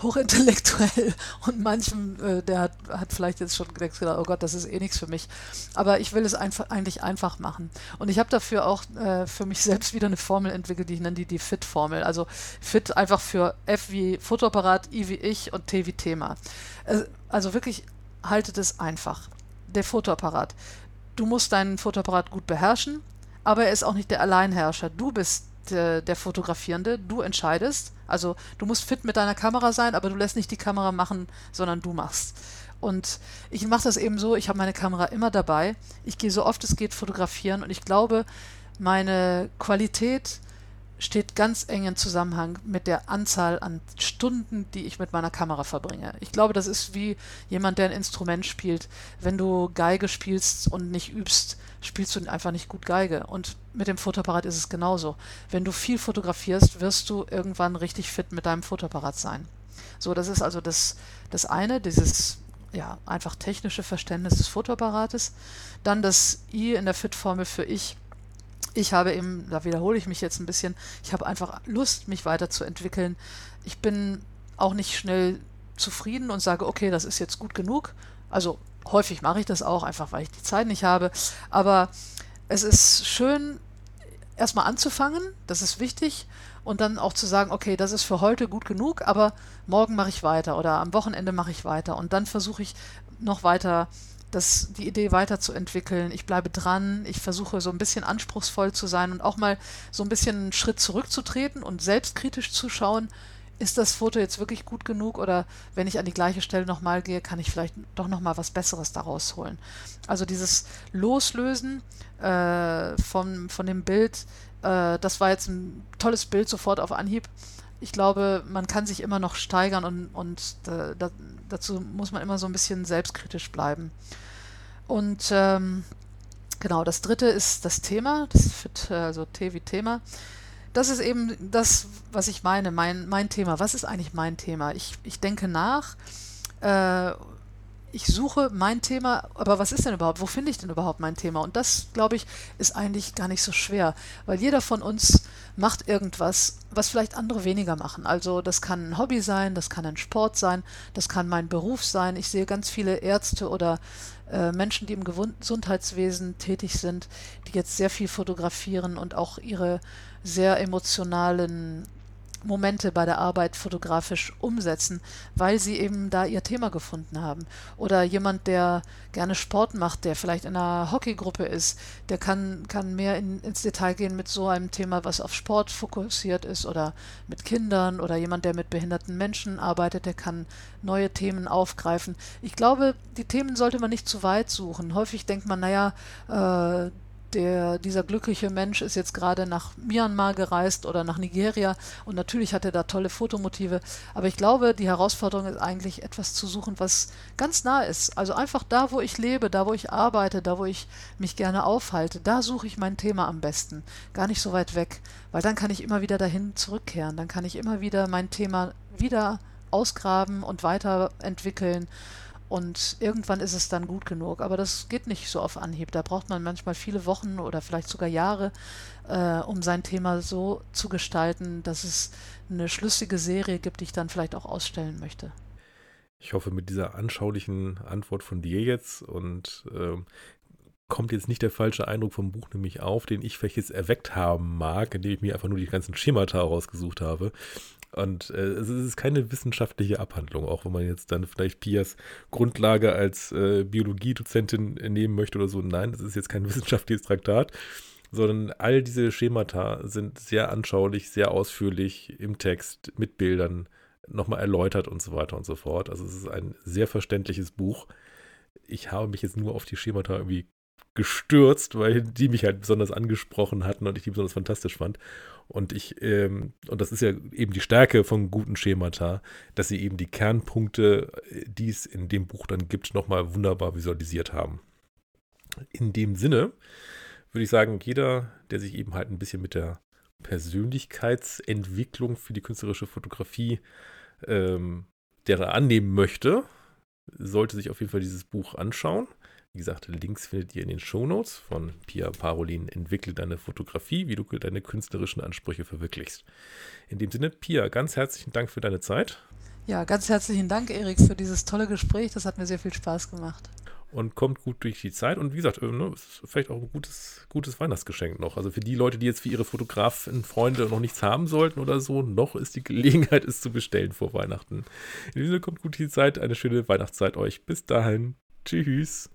hochintellektuell und manchem, äh, der hat, hat vielleicht jetzt schon gedacht, oh Gott, das ist eh nichts für mich. Aber ich will es einfach, eigentlich einfach machen. Und ich habe dafür auch äh, für mich selbst wieder eine Formel entwickelt, die ich nenne die, die FIT-Formel. Also FIT einfach für F wie Fotoapparat, I wie ich und T wie Thema. Also, also wirklich haltet es einfach. Der Fotoapparat. Du musst deinen Fotoapparat gut beherrschen, aber er ist auch nicht der Alleinherrscher. Du bist der, der Fotografierende, du entscheidest. Also du musst fit mit deiner Kamera sein, aber du lässt nicht die Kamera machen, sondern du machst. Und ich mache das eben so, ich habe meine Kamera immer dabei. Ich gehe so oft es geht fotografieren und ich glaube, meine Qualität steht ganz eng im Zusammenhang mit der Anzahl an Stunden, die ich mit meiner Kamera verbringe. Ich glaube, das ist wie jemand, der ein Instrument spielt. Wenn du Geige spielst und nicht übst, spielst du einfach nicht gut Geige. Und mit dem Fotoapparat ist es genauso. Wenn du viel fotografierst, wirst du irgendwann richtig fit mit deinem Fotoapparat sein. So, das ist also das, das eine, dieses ja, einfach technische Verständnis des Fotoapparates. Dann das I in der Fit-Formel für ich ich habe eben, da wiederhole ich mich jetzt ein bisschen, ich habe einfach Lust, mich weiterzuentwickeln. Ich bin auch nicht schnell zufrieden und sage, okay, das ist jetzt gut genug. Also häufig mache ich das auch, einfach weil ich die Zeit nicht habe. Aber es ist schön, erstmal anzufangen, das ist wichtig. Und dann auch zu sagen, okay, das ist für heute gut genug, aber morgen mache ich weiter oder am Wochenende mache ich weiter. Und dann versuche ich noch weiter das, die Idee weiterzuentwickeln. Ich bleibe dran, ich versuche so ein bisschen anspruchsvoll zu sein und auch mal so ein bisschen einen Schritt zurückzutreten und selbstkritisch zu schauen, ist das Foto jetzt wirklich gut genug oder wenn ich an die gleiche Stelle nochmal gehe, kann ich vielleicht doch nochmal was Besseres daraus holen. Also dieses Loslösen äh, von, von dem Bild, äh, das war jetzt ein tolles Bild sofort auf Anhieb. Ich glaube, man kann sich immer noch steigern und, und äh, da, dazu muss man immer so ein bisschen selbstkritisch bleiben. Und ähm, genau, das dritte ist das Thema, das fit, also T wie Thema. Das ist eben das, was ich meine, mein, mein Thema. Was ist eigentlich mein Thema? Ich, ich denke nach, äh, ich suche mein Thema, aber was ist denn überhaupt? Wo finde ich denn überhaupt mein Thema? Und das, glaube ich, ist eigentlich gar nicht so schwer, weil jeder von uns macht irgendwas, was vielleicht andere weniger machen. Also das kann ein Hobby sein, das kann ein Sport sein, das kann mein Beruf sein. Ich sehe ganz viele Ärzte oder äh, Menschen, die im Gesundheitswesen tätig sind, die jetzt sehr viel fotografieren und auch ihre sehr emotionalen Momente bei der Arbeit fotografisch umsetzen, weil sie eben da ihr Thema gefunden haben. Oder jemand, der gerne Sport macht, der vielleicht in einer Hockeygruppe ist, der kann, kann mehr in, ins Detail gehen mit so einem Thema, was auf Sport fokussiert ist oder mit Kindern oder jemand, der mit behinderten Menschen arbeitet, der kann neue Themen aufgreifen. Ich glaube, die Themen sollte man nicht zu weit suchen. Häufig denkt man, naja, äh, der, dieser glückliche Mensch ist jetzt gerade nach Myanmar gereist oder nach Nigeria und natürlich hat er da tolle Fotomotive. Aber ich glaube, die Herausforderung ist eigentlich etwas zu suchen, was ganz nah ist. Also einfach da, wo ich lebe, da, wo ich arbeite, da, wo ich mich gerne aufhalte, da suche ich mein Thema am besten. Gar nicht so weit weg, weil dann kann ich immer wieder dahin zurückkehren. Dann kann ich immer wieder mein Thema wieder ausgraben und weiterentwickeln. Und irgendwann ist es dann gut genug. Aber das geht nicht so auf Anhieb. Da braucht man manchmal viele Wochen oder vielleicht sogar Jahre, äh, um sein Thema so zu gestalten, dass es eine schlüssige Serie gibt, die ich dann vielleicht auch ausstellen möchte. Ich hoffe, mit dieser anschaulichen Antwort von dir jetzt und äh, kommt jetzt nicht der falsche Eindruck vom Buch nämlich auf, den ich vielleicht jetzt erweckt haben mag, indem ich mir einfach nur die ganzen Schemata rausgesucht habe. Und äh, es ist keine wissenschaftliche Abhandlung, auch wenn man jetzt dann vielleicht Pias Grundlage als äh, Biologiedozentin nehmen möchte oder so. Nein, das ist jetzt kein wissenschaftliches Traktat, sondern all diese Schemata sind sehr anschaulich, sehr ausführlich im Text mit Bildern nochmal erläutert und so weiter und so fort. Also es ist ein sehr verständliches Buch. Ich habe mich jetzt nur auf die Schemata irgendwie gestürzt, weil die mich halt besonders angesprochen hatten und ich die besonders fantastisch fand. Und ich, ähm, und das ist ja eben die Stärke von guten Schemata, dass sie eben die Kernpunkte, äh, die es in dem Buch dann gibt, nochmal wunderbar visualisiert haben. In dem Sinne würde ich sagen, jeder, der sich eben halt ein bisschen mit der Persönlichkeitsentwicklung für die künstlerische Fotografie ähm, derer annehmen möchte, sollte sich auf jeden Fall dieses Buch anschauen. Wie gesagt, Links findet ihr in den Shownotes von Pia Parolin. Entwickle deine Fotografie, wie du deine künstlerischen Ansprüche verwirklichst. In dem Sinne, Pia, ganz herzlichen Dank für deine Zeit. Ja, ganz herzlichen Dank, Erik, für dieses tolle Gespräch. Das hat mir sehr viel Spaß gemacht. Und kommt gut durch die Zeit. Und wie gesagt, äh, ne, ist vielleicht auch ein gutes, gutes Weihnachtsgeschenk noch. Also für die Leute, die jetzt für ihre Fotografen, Freunde noch nichts haben sollten oder so, noch ist die Gelegenheit, es zu bestellen vor Weihnachten. In diesem Sinne kommt gut die Zeit. Eine schöne Weihnachtszeit euch. Bis dahin. Tschüss.